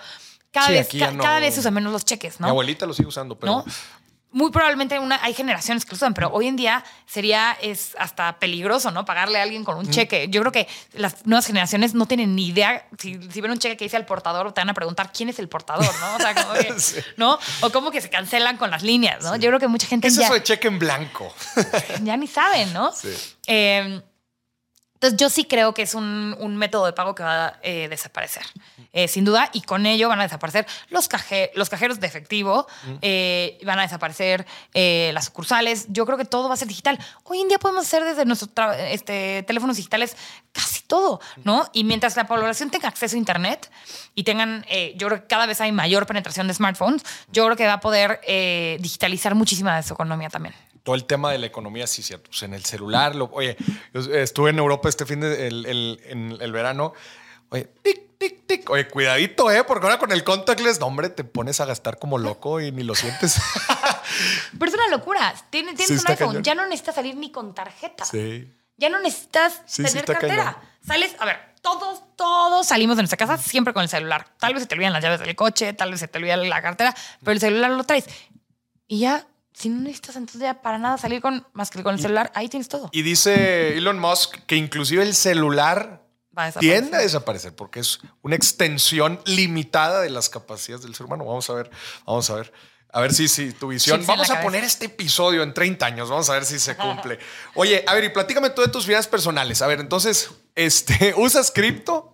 cada, Sí, vez, ca- no. cada vez se usan menos los cheques, Mi ¿no? abuelita lo sigue usando, pero ¿no? Muy probablemente una, hay generaciones que lo usan, pero hoy en día sería es hasta peligroso, ¿no? Pagarle a alguien con un cheque. Yo creo que las nuevas generaciones no tienen ni idea. Si, si ven un cheque que dice al portador, te van a preguntar quién es el portador, ¿no? O sea, como que, [LAUGHS] Sí. ¿no? O como que se cancelan con las líneas, ¿no? Yo creo que mucha gente ¿qué es ya, eso de cheque en blanco? [LAUGHS] ya ni saben, ¿no? Sí. Eh, entonces yo sí creo que es un, un método de pago que va a eh, desaparecer, eh, sin duda, y con ello van a desaparecer los, caje- los cajeros de efectivo, eh, van a desaparecer las sucursales, yo creo que todo va a ser digital. Hoy en día podemos hacer desde nuestros este, teléfonos digitales casi todo, ¿no? Y mientras la población tenga acceso a Internet y tengan, eh, yo creo que cada vez hay mayor penetración de smartphones, yo creo que va a poder digitalizar muchísima de su economía también. Todo el tema de la economía, sí, cierto. Pues en el celular, lo- oye, yo estuve en Europa este fin de el, el- en el verano. Oye, tic, tic, tic. Oye, cuidadito, ¿eh? Porque ahora con el contactless, no, hombre, te pones a gastar como loco y ni lo sientes. [LAUGHS] Pero es una locura. Tienes, tienes Sí, un iPhone, cañón. ya no necesitas salir ni con tarjeta. sí. Ya no necesitas Sí, tener cartera. cañón. Sales, a ver, todos, todos salimos de nuestra casa siempre con el celular. Tal vez se te olvidan las llaves del coche, tal vez se te olvida la cartera, pero el celular lo traes. Y ya, si no necesitas entonces ya para nada salir con más que con el celular, ahí tienes todo. Y dice Elon Musk que inclusive el celular Va a desaparecer. tiende a desaparecer porque es una extensión limitada de las capacidades del ser humano. Vamos a ver, vamos a ver. A ver si, si tu visión. Chips Vamos a poner este episodio en 30 años. Vamos a ver si se cumple. Oye, a ver, y platícame tú de tus finanzas personales. A ver, entonces, este, [LAUGHS] ¿usas cripto?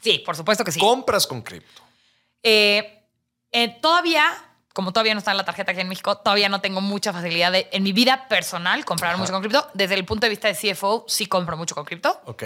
Sí, por supuesto que sí. Compras con cripto. Eh, eh, todavía, como todavía no está la tarjeta aquí en México, todavía no tengo mucha facilidad de, en mi vida personal comprar mucho con cripto. Desde el punto de vista de CFO, sí compro mucho con cripto. Ok.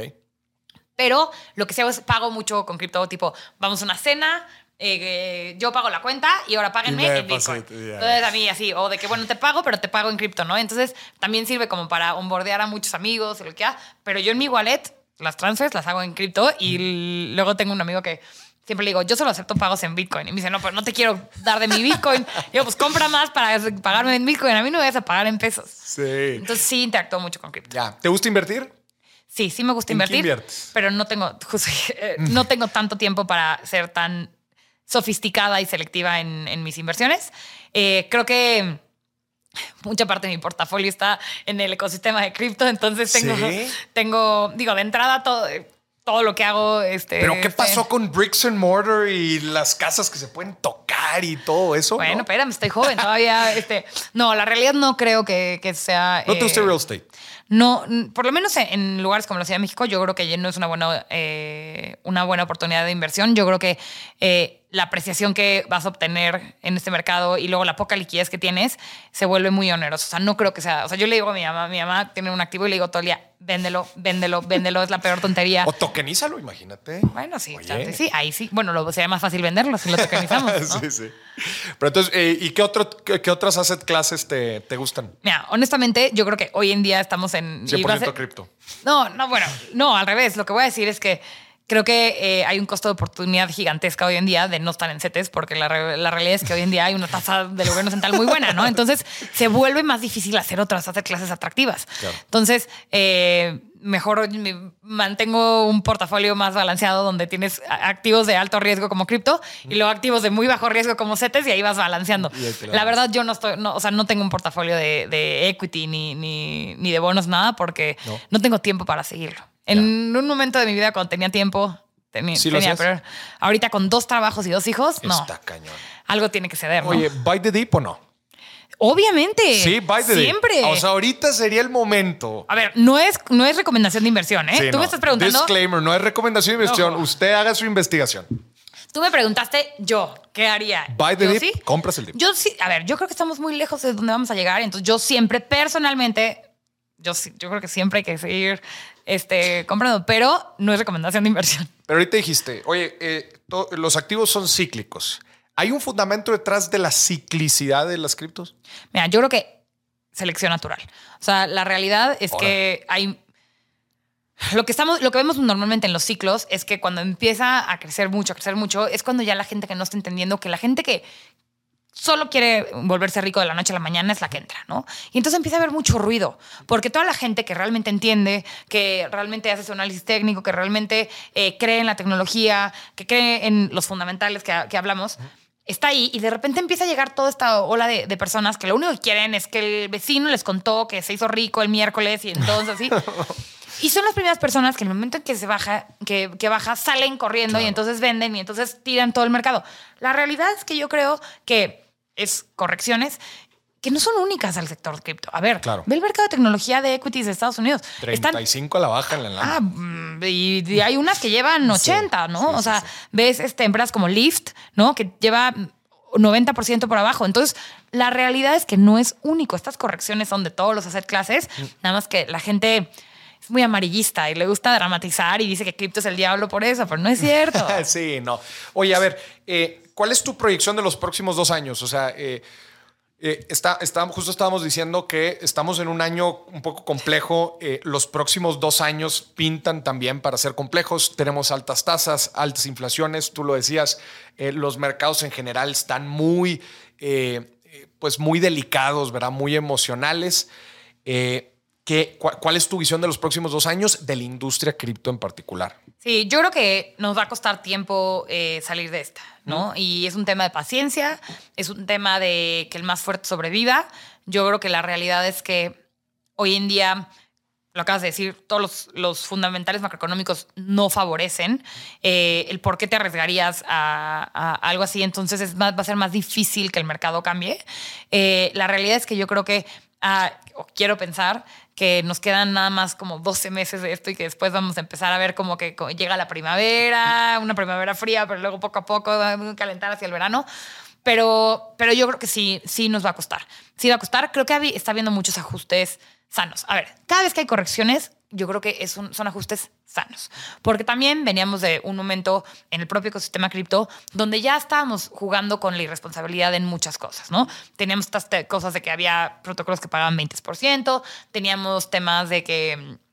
Pero lo que sí hago es pago mucho con cripto, tipo, vamos a una cena, eh, yo pago la cuenta y ahora páguenme Y en Bitcoin. ya, Entonces a mí así, o de que bueno, te pago, pero te pago en cripto, ¿no? Entonces también sirve como para onboardear a muchos amigos y lo que sea. Pero yo en mi wallet, las transfers las hago en cripto y l- luego tengo un amigo que siempre le digo, yo solo acepto pagos en Bitcoin. Y me dice, no, pero no te quiero dar de mi Bitcoin. Y yo, pues compra más para pagarme en Bitcoin. A mí no me vas a pagar en pesos. Sí. Entonces sí interactúo mucho con cripto. Ya. ¿Te gusta invertir? Sí, sí me gusta ¿En qué invertir, inviertes? pero no tengo, [LAUGHS] justo, eh, no tengo tanto tiempo para ser tan sofisticada y selectiva en, en mis inversiones. Eh, creo que mucha parte de mi portafolio está en el ecosistema de cripto, entonces tengo, ¿Sí? tengo digo, de entrada todo, todo lo que hago. Este, ¿Pero qué este, pasó con Bricks and Mortar y las casas que se pueden tocar y todo eso? Bueno, ¿no? espérame, estoy joven todavía. [LAUGHS] este, no, la realidad no creo que, que sea. ¿No te gusta eh, real estate? No, por lo menos en- en lugares como la Ciudad de México, yo creo que ya no es una buena, eh, una buena oportunidad de inversión. Yo creo que eh, la apreciación que vas a obtener en este mercado y luego la poca liquidez que tienes se vuelve muy oneroso. O sea, no creo que sea. O sea, yo le digo a mi mamá, mi mamá tiene un activo y le digo todo el día, véndelo, véndelo, véndelo, es la peor tontería. O tokenízalo, imagínate. Bueno, sí, sí, ahí sí. Bueno, lo sería más fácil venderlo si lo tokenizamos. [LAUGHS] ¿no? sí, sí. Pero entonces, eh, ¿y qué, otro, qué, qué otras asset classes te, te gustan? Mira, honestamente, yo creo que hoy en día estamos en. y va a 100% ser- cripto. No, no, bueno, no, al revés. Lo que voy a decir es que creo que eh, hay un costo de oportunidad gigantesca hoy en día de no estar en CETES, porque la, re- la realidad es que hoy en día hay una tasa del gobierno central muy buena, ¿no? Entonces se vuelve más difícil hacer otras hacer clases atractivas. Claro. Entonces, eh, mejor me mantengo un portafolio más balanceado donde tienes activos de alto riesgo como cripto y luego activos de muy bajo riesgo como CETES y ahí vas balanceando. La verdad, yo no estoy, no, o sea, no tengo un portafolio de, de equity ni, ni, ni de bonos, nada, porque No. no. tengo tiempo para seguirlo. En un momento de mi vida, cuando tenía tiempo, teni- ¿Sí tenía, pero ahorita con dos trabajos y dos hijos, no. Está cañón. Algo tiene que ceder, ¿no? Oye, ¿buy the deep o no? Obviamente. Sí, buy the deep. Siempre. O sea, ahorita sería el momento. a ver, no es, no es recomendación de inversión, ¿eh? Sí, Tú no. me estás preguntando. Disclaimer, no es recomendación de inversión. Ojo. Usted haga su investigación. Tú me preguntaste yo, ¿qué haría? Buy the Yo dip, sí. compras el dip. Yo sí, a ver, yo creo que estamos muy lejos de donde vamos a llegar, entonces yo siempre personalmente, yo, yo creo que siempre hay que seguir este, comprando, pero no es recomendación de inversión. Pero ahorita dijiste, oye, eh, los activos son cíclicos. ¿Hay un fundamento detrás de la ciclicidad de las criptos? Mira, yo creo que selección natural. O sea, la realidad es que hay. Lo que, estamos, lo que vemos normalmente en los ciclos es que cuando empieza a crecer mucho, a crecer mucho, es cuando ya la gente que no está entendiendo que la gente que solo quiere volverse rico de la noche a la mañana es la que entra, ¿no? Y entonces empieza a haber mucho ruido, porque toda la gente que realmente entiende, que realmente hace su análisis técnico, que realmente eh, cree en la tecnología, que cree en los fundamentales que, que hablamos, está ahí y de repente empieza a llegar toda esta ola de, de personas que lo único que quieren es que el vecino les contó que se hizo rico el miércoles y entonces así. [LAUGHS] Y son las primeras personas que en el momento en que se baja, que, que baja, salen corriendo y entonces venden y entonces tiran todo el mercado. La realidad es que yo creo que es correcciones que no son únicas al sector cripto. A ver, Claro. ve el mercado de tecnología de equities de Estados Unidos. Están 35 a la baja en la lana. Ah, mm, y, y hay unas que llevan 80, ¿no? sí, o sea, sí. ves este, empresas como Lyft, ¿no? Que lleva 90% por abajo. Entonces, la realidad es que no es único. Estas correcciones son de todos los asset classes, Mm. nada más que la gente es muy amarillista y le gusta dramatizar y dice que cripto es el diablo por eso, pero no es cierto. [LAUGHS] sí, no. Oye, a ver, eh, ¿cuál es tu proyección de los próximos dos años? O sea, eh, eh, está, justo estábamos diciendo que estamos en un año un poco complejo. Eh, los próximos dos años pintan también para ser complejos. Tenemos altas tasas, altas inflaciones. Tú lo decías, los mercados en general están muy, pues muy delicados, ¿verdad? Muy emocionales. ¿Qué- cua- ¿Cuál es tu visión de los próximos dos años de la industria cripto en particular? Sí, yo creo que nos va a costar tiempo eh, salir de esta, ¿no? Y es un tema de paciencia, es un tema de que el más fuerte sobreviva. Yo creo que la realidad es que hoy en día, lo acabas de decir, todos los, los fundamentales macroeconómicos no favorecen eh, el por qué te arriesgarías a, a algo así. Entonces es más- va a ser más difícil que el mercado cambie. Eh, la realidad es que yo creo que, ah, quiero pensar que nos quedan nada más como 12 meses de esto y que después vamos a empezar a ver como que llega la primavera, una primavera fría, pero luego poco a poco calentar hacia el verano. Pero, pero yo creo que sí, sí nos va a costar. Sí va a costar. Creo que está habiendo muchos ajustes sanos. A ver, cada vez que hay correcciones, yo creo que es un- son ajustes sanos. Porque también veníamos de un momento en el propio ecosistema cripto donde ya estábamos jugando con la irresponsabilidad en muchas cosas, ¿no? Teníamos estas te- cosas de que había protocolos que pagaban 20%, teníamos temas de que mm,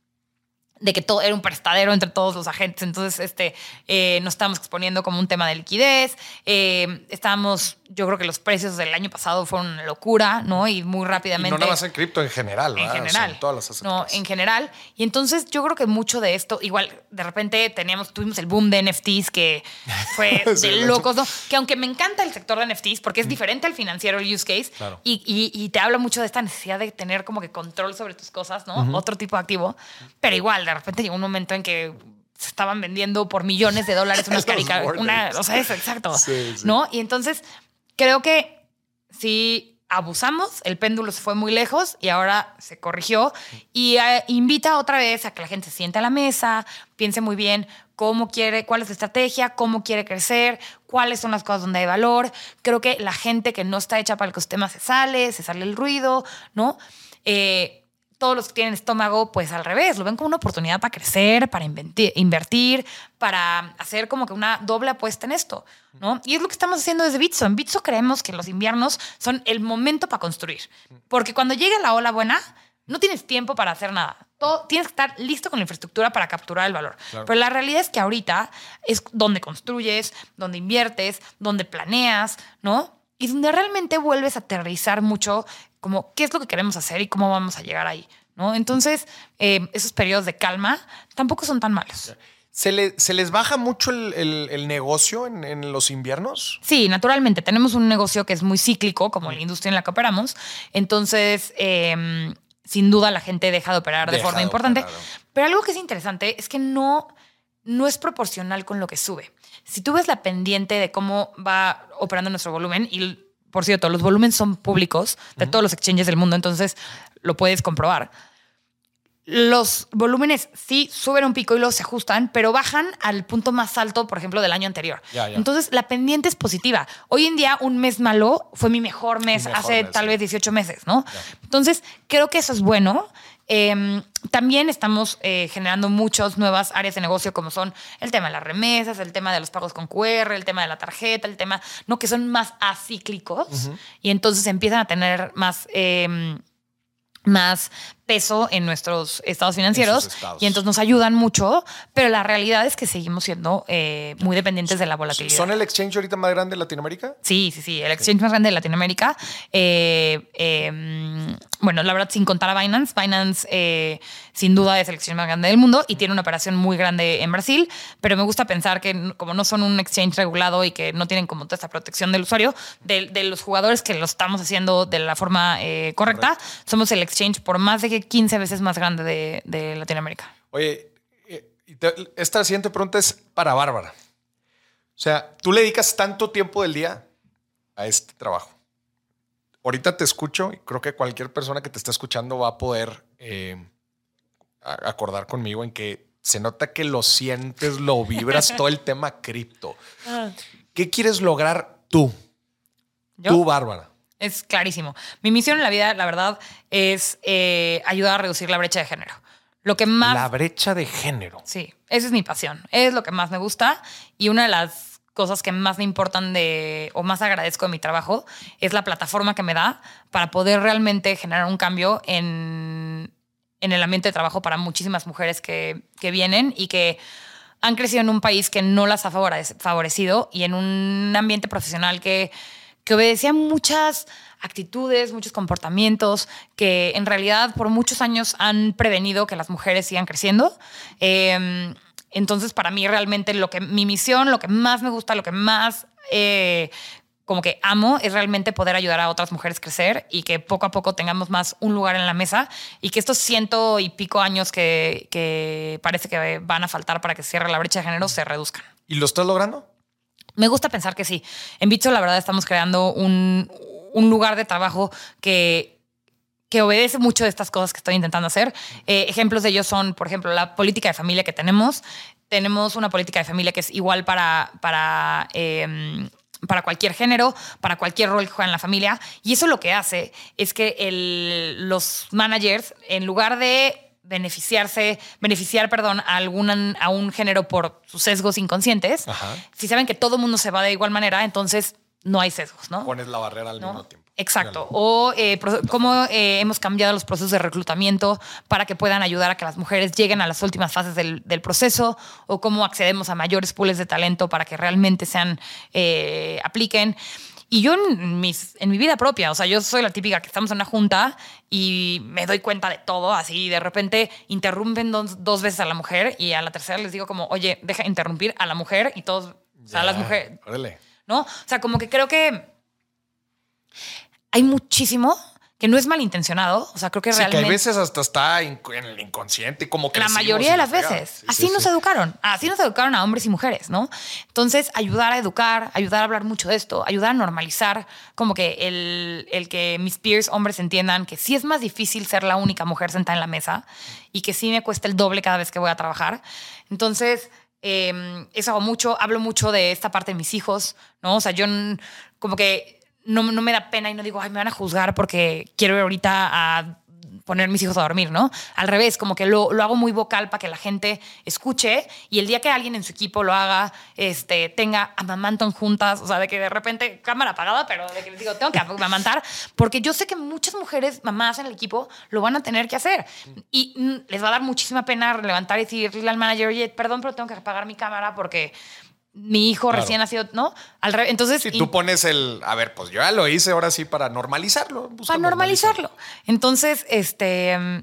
de que todo era un prestadero entre todos los agentes. Entonces, este, eh, nos estábamos exponiendo como un tema de liquidez. Eh, estábamos, yo creo que los precios del año pasado fueron una locura, ¿no? Y muy Y rápidamente. no nada más en cripto, en general. En ¿verdad? O sea, general. en todas las No, en general. Y entonces yo creo que mucho de esto, igual de repente teníamos, tuvimos el boom de NFTs que [LAUGHS] fue Sí, de locos, ¿no? Que aunque me encanta el sector de NFTs porque es diferente al financiero, el use case, Claro. y, y- y te habla mucho de esta necesidad de tener como que control sobre tus cosas, ¿no? Otro tipo de activo. Pero igual, de repente llegó un momento en que se estaban vendiendo por millones de dólares [LAUGHS] unas caricaturas. Una, o sea, eso, exacto. Sí, sí. ¿No? Y entonces creo que sí abusamos, el péndulo se fue muy lejos y ahora se corrigió y eh, invita otra vez a que la gente se siente a la mesa, piense muy bien cómo quiere, cuál es la estrategia, cómo quiere crecer, cuáles son las cosas donde hay valor. Creo que la gente que no está hecha para el ecosistema se sale, se sale el ruido, ¿no? Eh, todos los que tienen estómago, pues al revés, lo ven como una oportunidad para crecer, para invertir, para hacer como que una doble apuesta en esto, ¿no? Y es lo que estamos haciendo desde Bitso. En Bitso creemos que los inviernos son el momento para construir, porque cuando llega la ola buena, no tienes tiempo para hacer nada. Todo, tienes que estar listo con la infraestructura para capturar el valor. Pero la realidad es que ahorita es donde construyes, donde inviertes, donde planeas, ¿no? Y donde realmente vuelves a aterrizar mucho como qué es lo que queremos hacer y cómo vamos a llegar ahí, ¿no? Entonces, eh, esos periodos de calma tampoco son tan malos. ¿Se, le- se les baja mucho el, el- el negocio en, en los inviernos? Sí, naturalmente. Tenemos un negocio que es muy cíclico, como la industria en la que operamos. Entonces, eh, sin duda, la gente deja de operar de Deja forma de importante. operar. Pero algo que es interesante es que no, no es proporcional con lo que sube. Si tú ves la pendiente de cómo va operando nuestro volumen, y por cierto, los volúmenes son públicos de todos los exchanges del mundo, entonces lo puedes comprobar los volúmenes sí suben un pico y luego se ajustan, pero bajan al punto más alto, por ejemplo, del año anterior. Ya, ya. Entonces, la pendiente es positiva. Hoy en día, un mes malo fue mi mejor mes Mejor hace mes, tal sí. vez 18 meses, ¿no? Entonces, creo que eso es bueno. Eh, también estamos eh, generando muchas nuevas áreas de negocio, como son el tema de las remesas, el tema de los pagos con QR, el tema de la tarjeta, el tema, no, que son más acíclicos y entonces empiezan a tener más. eh, más peso en nuestros estados financieros estados. y entonces nos ayudan mucho, pero la realidad es que seguimos siendo eh, muy dependientes de la volatilidad. ¿Son el exchange ahorita más grande de Latinoamérica? Sí, sí, sí, el exchange más grande de Latinoamérica. Eh, eh, bueno, la verdad, sin contar a Binance, Binance eh, sin duda es el exchange más grande del mundo y tiene una operación muy grande en Brasil, pero me gusta pensar que como no son un exchange regulado y que no tienen como toda esta protección del usuario, de, de los jugadores que lo estamos haciendo de la forma eh, correcta, somos el exchange por más de que 15 veces más grande de, de Latinoamérica. Oye, eh, esta siguiente pregunta es para Bárbara. O sea, tú le dedicas tanto tiempo del día a este trabajo. Ahorita te escucho y creo que cualquier persona que te está escuchando va a poder eh, acordar conmigo en que se nota que lo sientes, lo vibras, [LAUGHS] todo el tema cripto. ¿Qué quieres lograr tú? ¿Yo? Tú, Bárbara. Es clarísimo. Mi misión en la vida, la verdad, es eh, ayudar a reducir la brecha de género. Lo que más... La brecha de género. Sí, esa es mi pasión. Es lo que más me gusta y una de las cosas que más me importan de o más agradezco de mi trabajo es la plataforma que me da para poder realmente generar un cambio en, en el ambiente de trabajo para muchísimas mujeres que, que vienen y que han crecido en un país que no las ha favorec- favorecido y en un ambiente profesional que, que obedecía muchas actitudes, muchos comportamientos que en realidad por muchos años han prevenido que las mujeres sigan creciendo. Eh, entonces, para mí realmente lo que mi misión, lo que más me gusta, lo que más eh, como que amo es realmente poder ayudar a otras mujeres a crecer y que poco a poco tengamos más un lugar en la mesa y que estos ciento y pico años que, que parece que van a faltar para que cierre la brecha de género se reduzcan. ¿Y lo estás logrando? Me gusta pensar que sí. En Bitso, la verdad, estamos creando un, un lugar de trabajo que, que obedece mucho de estas cosas que estoy intentando hacer. Eh, ejemplos de ellos son, por ejemplo, la política de familia que tenemos. Tenemos una política de familia que es igual para, para, eh, para cualquier género, para cualquier rol que juega en la familia. Y eso lo que hace es que los managers, en lugar de beneficiarse, beneficiar, perdón, a, algún, a un género por sus sesgos inconscientes, Ajá. si saben que todo mundo se va de igual manera, entonces no hay sesgos, ¿no? Pones la barrera al ¿no? mismo tiempo. Exacto. O eh, cómo eh, hemos cambiado los procesos de reclutamiento para que puedan ayudar a que las mujeres lleguen a las últimas fases del, del proceso, o cómo accedemos a mayores pools de talento para que realmente sean, eh, apliquen. Y yo en, mis, en mi vida propia, o sea, yo soy la típica que estamos en una junta y me doy cuenta de todo, así de repente interrumpen dos, dos veces a la mujer y a la tercera les digo como, oye, deja de interrumpir a la mujer y todos, o sea, las mujeres, Órale. ¿no? O sea, como que creo que hay muchísimo que no es malintencionado. O sea, creo que Sí, que realmente. hay veces hasta está en el inconsciente, como que la mayoría de las veces. así nos educaron. Así nos educaron a hombres y mujeres, ¿no? Entonces, ayudar a educar, ayudar a hablar mucho de esto, ayudar a normalizar como que el, el que mis peers hombres entiendan que sí es más difícil ser la única mujer sentada en la mesa y que sí me cuesta el doble cada vez que voy a trabajar. Entonces, eh, eso hago mucho. Hablo mucho de esta parte de mis hijos, ¿no? O sea, yo como que no, no me da pena y no digo, ay, me van a juzgar porque quiero ir ahorita a poner mis hijos a dormir, ¿no? Al revés, como que lo, lo hago muy vocal para que la gente escuche y el día que alguien en su equipo lo haga, este, tenga amamantan juntas, o sea, de que de repente cámara apagada, pero de que les digo, tengo que amamantar, porque yo sé que muchas mujeres, mamás en el equipo, lo van a tener que hacer y les va a dar muchísima pena levantar y decirle al manager, perdón, pero tengo que apagar mi cámara porque mi hijo Claro. recién nacido, ¿no? Al revés, entonces... Si tú pones el, a ver, pues yo ya lo hice ahora sí para normalizarlo. para normalizarlo. Entonces, este... mm,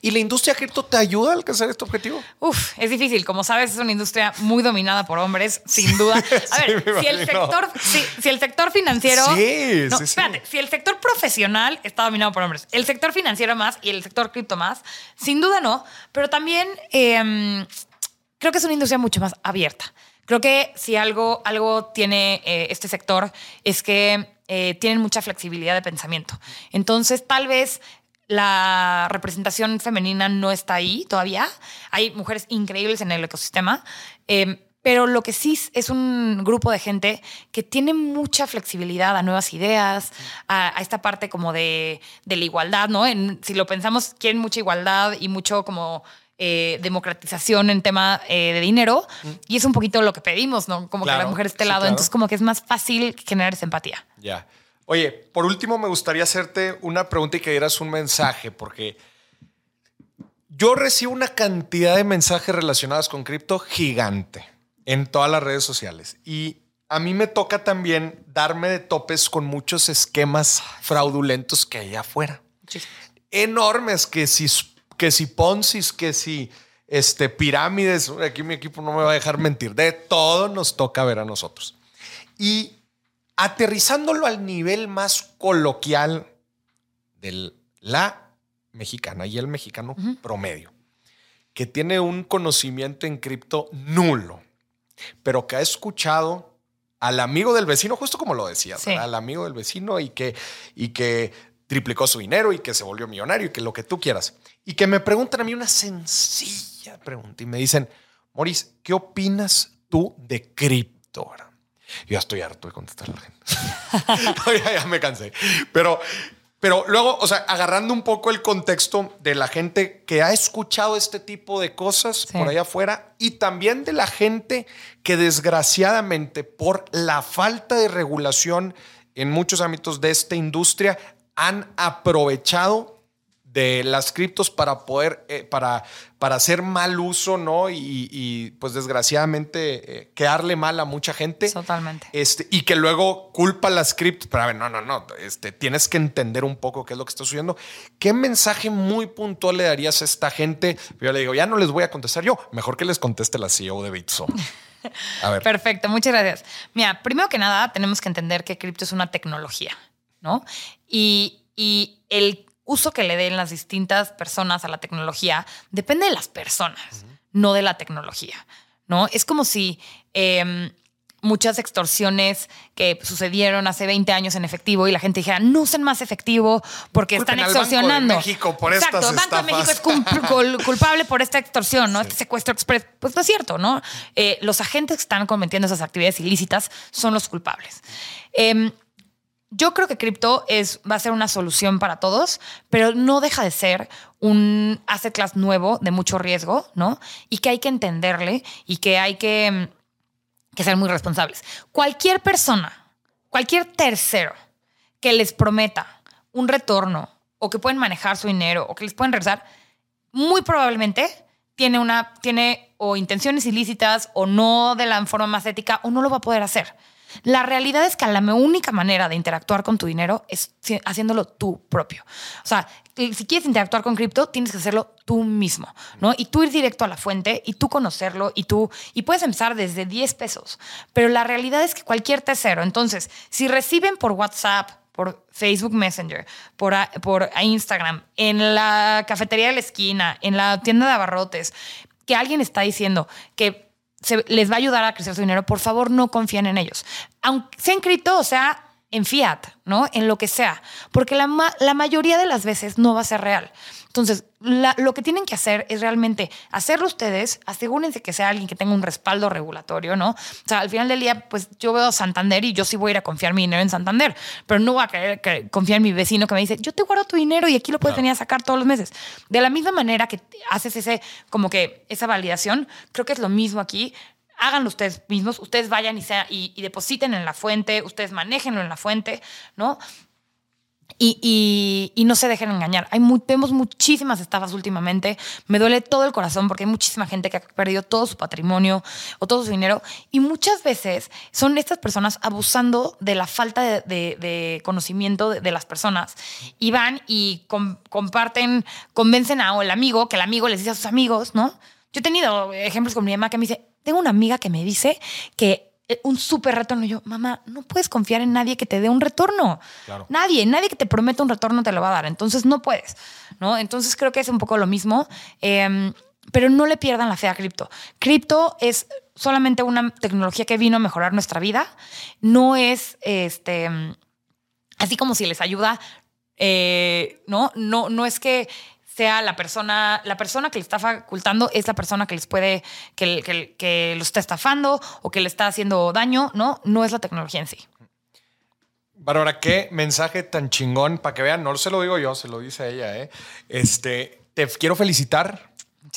¿Y la industria cripto te ayuda a alcanzar este objetivo? Uf, es difícil. Como sabes, es una industria muy dominada por hombres, sin duda. [LAUGHS] A ver, si el, sector, si, si el sector financiero. Sí, no, sí, sí. espérate, si el sector profesional está dominado por hombres, el sector financiero más y el sector cripto más, sin duda no. Pero también eh, creo que es una industria mucho más abierta. Creo que si algo, algo tiene eh, este sector es que eh, tienen mucha flexibilidad de pensamiento. Entonces, tal vez la representación femenina no está ahí todavía. Hay mujeres increíbles en el ecosistema. Em, pero lo que sí es un grupo de gente que tiene mucha flexibilidad a nuevas ideas, a, esta parte como de, la igualdad, ¿no? si lo pensamos, quieren mucha igualdad y mucho como eh, democratización en tema eh, de dinero. Mm. Y es un poquito lo que pedimos, ¿no? Como que la mujer esté lado. Entonces, como que es más fácil generar esa empatía. Ya. Oye, por último, me gustaría hacerte una pregunta y que dieras un mensaje, porque yo recibo una cantidad de mensajes relacionados con cripto gigante en todas las redes sociales. Y a mí me toca también darme de topes con muchos esquemas fraudulentos que hay afuera. Enormes, que si, que si Poncis, que si este, pirámides, aquí mi equipo no me va a dejar mentir, de todo nos toca ver a nosotros. Y aterrizándolo al nivel más coloquial de la mexicana y el mexicano promedio, que tiene un conocimiento en cripto nulo, pero que ha escuchado al amigo del vecino, justo como lo decías, al amigo del vecino y que, y que triplicó su dinero y que se volvió millonario y que lo que tú quieras. Y que me preguntan a mí una sencilla pregunta y me dicen, Maurice, ¿qué opinas tú de cripto? Yo ya estoy harto de contestar a la gente. [LAUGHS] ya, ya me cansé. Pero pero luego, o sea, agarrando un poco el contexto de la gente que ha escuchado este tipo de cosas por allá afuera y también de la gente que desgraciadamente por la falta de regulación en muchos ámbitos de esta industria han aprovechado de las criptos para poder, eh, para, para hacer mal uso, ¿no? Y, pues desgraciadamente eh, quedarle mal a mucha gente. Totalmente. Este, y que luego culpa las criptos. Pero a ver, no, no, no, este, tienes que entender un poco qué es lo que está sucediendo. ¿Qué mensaje muy puntual le darías a esta gente? Yo le digo, ya no les voy a contestar yo, mejor que les conteste la CEO de Bitso. A ver. [LAUGHS] Perfecto, muchas gracias. Mira, primero que nada, tenemos que entender que cripto es una tecnología, ¿no? Y, y el uso que le den las distintas personas a la tecnología depende de las personas, no de la tecnología. ¿no? Es como si em, muchas extorsiones que sucedieron hace 20 años en efectivo y la gente dijera, no usen más efectivo porque están extorsionando. Banco de México por Exacto, el Banco de México es culpable por esta extorsión, ¿no? Este secuestro express. Pues no es cierto, ¿no? Eh, los agentes que están cometiendo esas actividades ilícitas son los culpables. Em, yo creo que cripto es, va a ser una solución para todos, pero no deja de ser un asset class nuevo de mucho riesgo, ¿no? Y que hay que entenderle y que hay que, que ser muy responsables. Cualquier persona, cualquier tercero que les prometa un retorno o que pueden manejar su dinero o que les pueden regresar, muy probablemente tiene una tiene o intenciones ilícitas o no de la forma más ética o no lo va a poder hacer. La realidad es que la única manera de interactuar con tu dinero es haciéndolo tú propio. O sea, si quieres interactuar con cripto, tienes que hacerlo tú mismo, ¿no? Y tú ir directo a la fuente y tú conocerlo y tú, y puedes empezar desde 10 pesos. Pero la realidad es que cualquier tercero, entonces, si reciben por WhatsApp, por Facebook Messenger, por, por Instagram, en la cafetería de la esquina, en la tienda de abarrotes, que alguien está diciendo que les va a ayudar a crecer su dinero, por favor no confíen en ellos. Aunque sea en cripto o sea en fiat, ¿no? En lo que sea, porque la, la mayoría de las veces no va a ser real. Entonces, lo que tienen que hacer es realmente hacerlo ustedes, asegúrense que sea alguien que tenga un respaldo regulatorio, ¿no? O sea, al final del día, pues yo veo Santander y yo sí voy a ir a confiar mi dinero en Santander, pero no voy a querer confiar en mi vecino que me dice, yo te guardo tu dinero y aquí lo puedes venir a sacar todos los meses. De la misma manera que haces ese, como que esa validación, creo que es lo mismo aquí háganlo ustedes mismos, ustedes vayan y, sea, y, depositen en la fuente, ustedes manéjenlo en la fuente, ¿no? Y, no se dejen engañar. Hay vemos muchísimas estafas últimamente. Me duele todo el corazón porque hay muchísima gente que ha perdido todo su patrimonio o todo su dinero. Y muchas veces son estas personas abusando de la falta de, conocimiento de, las personas. Y van y comparten, convencen a el amigo, que el amigo les dice a sus amigos, ¿no? Yo he tenido ejemplos con mi mamá que me dice, tengo una amiga que me dice que eh, un súper retorno. yo, mamá, no puedes confiar en nadie que te dé un retorno. Nadie, nadie que te prometa un retorno te lo va a dar. Entonces no puedes, ¿no? Entonces creo que es un poco lo mismo. Em, pero no le pierdan la fe a cripto. Cripto es solamente una tecnología que vino a mejorar nuestra vida. No es este así como si les ayuda eh, ¿no? No, no es que sea la persona, la persona que le está facultando es la persona que les puede, que, que, que lo está estafando o que le está haciendo daño, ¿no? No es la tecnología en sí. Bárbara, qué mensaje tan chingón para que vean, no se lo digo yo, se lo dice ella, ¿eh? Este, te quiero felicitar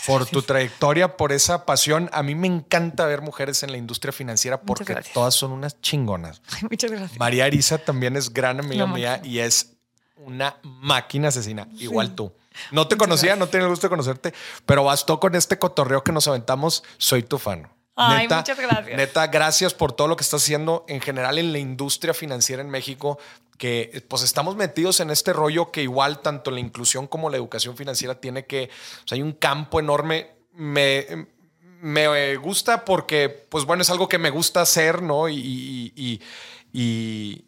por tu trayectoria, por esa pasión. A mí me encanta ver mujeres en la industria financiera porque todas son unas chingonas. [LAUGHS] muchas gracias. María Arisa también es gran amiga mía y es una máquina asesina, igual tú. No te conocía, no tenía el gusto de conocerte, pero bastó con este cotorreo que nos aventamos. Soy tu fan. Ay, muchas gracias. Neta, gracias por todo lo que estás haciendo en general en la industria financiera en México, que pues estamos metidos en este rollo que igual tanto la inclusión como la educación financiera tiene que, o sea, hay un campo enorme. Me, me gusta porque, pues bueno, es algo que me gusta hacer, ¿no? y, y, y y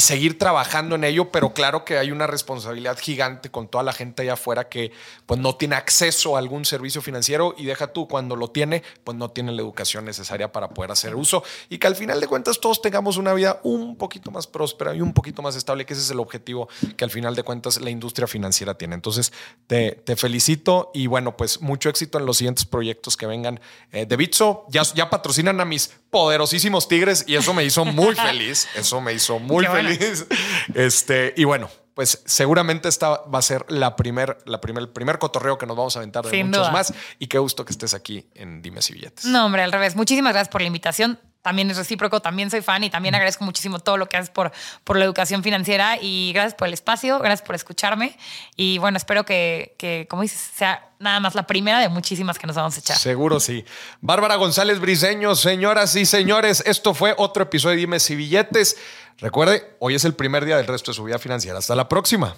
seguir trabajando en ello, pero claro que hay una responsabilidad gigante con toda la gente allá afuera que pues no tiene acceso a algún servicio financiero y deja tú cuando lo tiene, pues no tiene la educación necesaria para poder hacer uso y que al final de cuentas todos tengamos una vida un poquito más próspera y un poquito más estable, que ese es el objetivo que al final de cuentas la industria financiera tiene. Entonces te, te felicito y bueno, pues mucho éxito en los siguientes proyectos que vengan eh, de Bitso. Ya, ya patrocinan a mis poderosísimos tigres y eso me hizo muy feliz, eso me hizo muy feliz [LAUGHS] este, y bueno, pues seguramente esta va a ser la primer, la primer, el primer cotorreo que nos vamos a aventar de muchos más. Y qué gusto que estés aquí en Dime si Billetes. No, hombre, al revés. Muchísimas gracias por la invitación. También es recíproco, también soy fan y también agradezco muchísimo todo lo que haces por, por la educación financiera y gracias por el espacio, gracias por escucharme y bueno, espero que, que, como dices, sea nada más la primera de muchísimas que nos vamos a echar. Seguro sí. Bárbara González Briseño, señoras y señores, esto fue otro episodio de Dime si Billetes. Recuerde, hoy es el primer día del resto de su vida financiera. Hasta la próxima.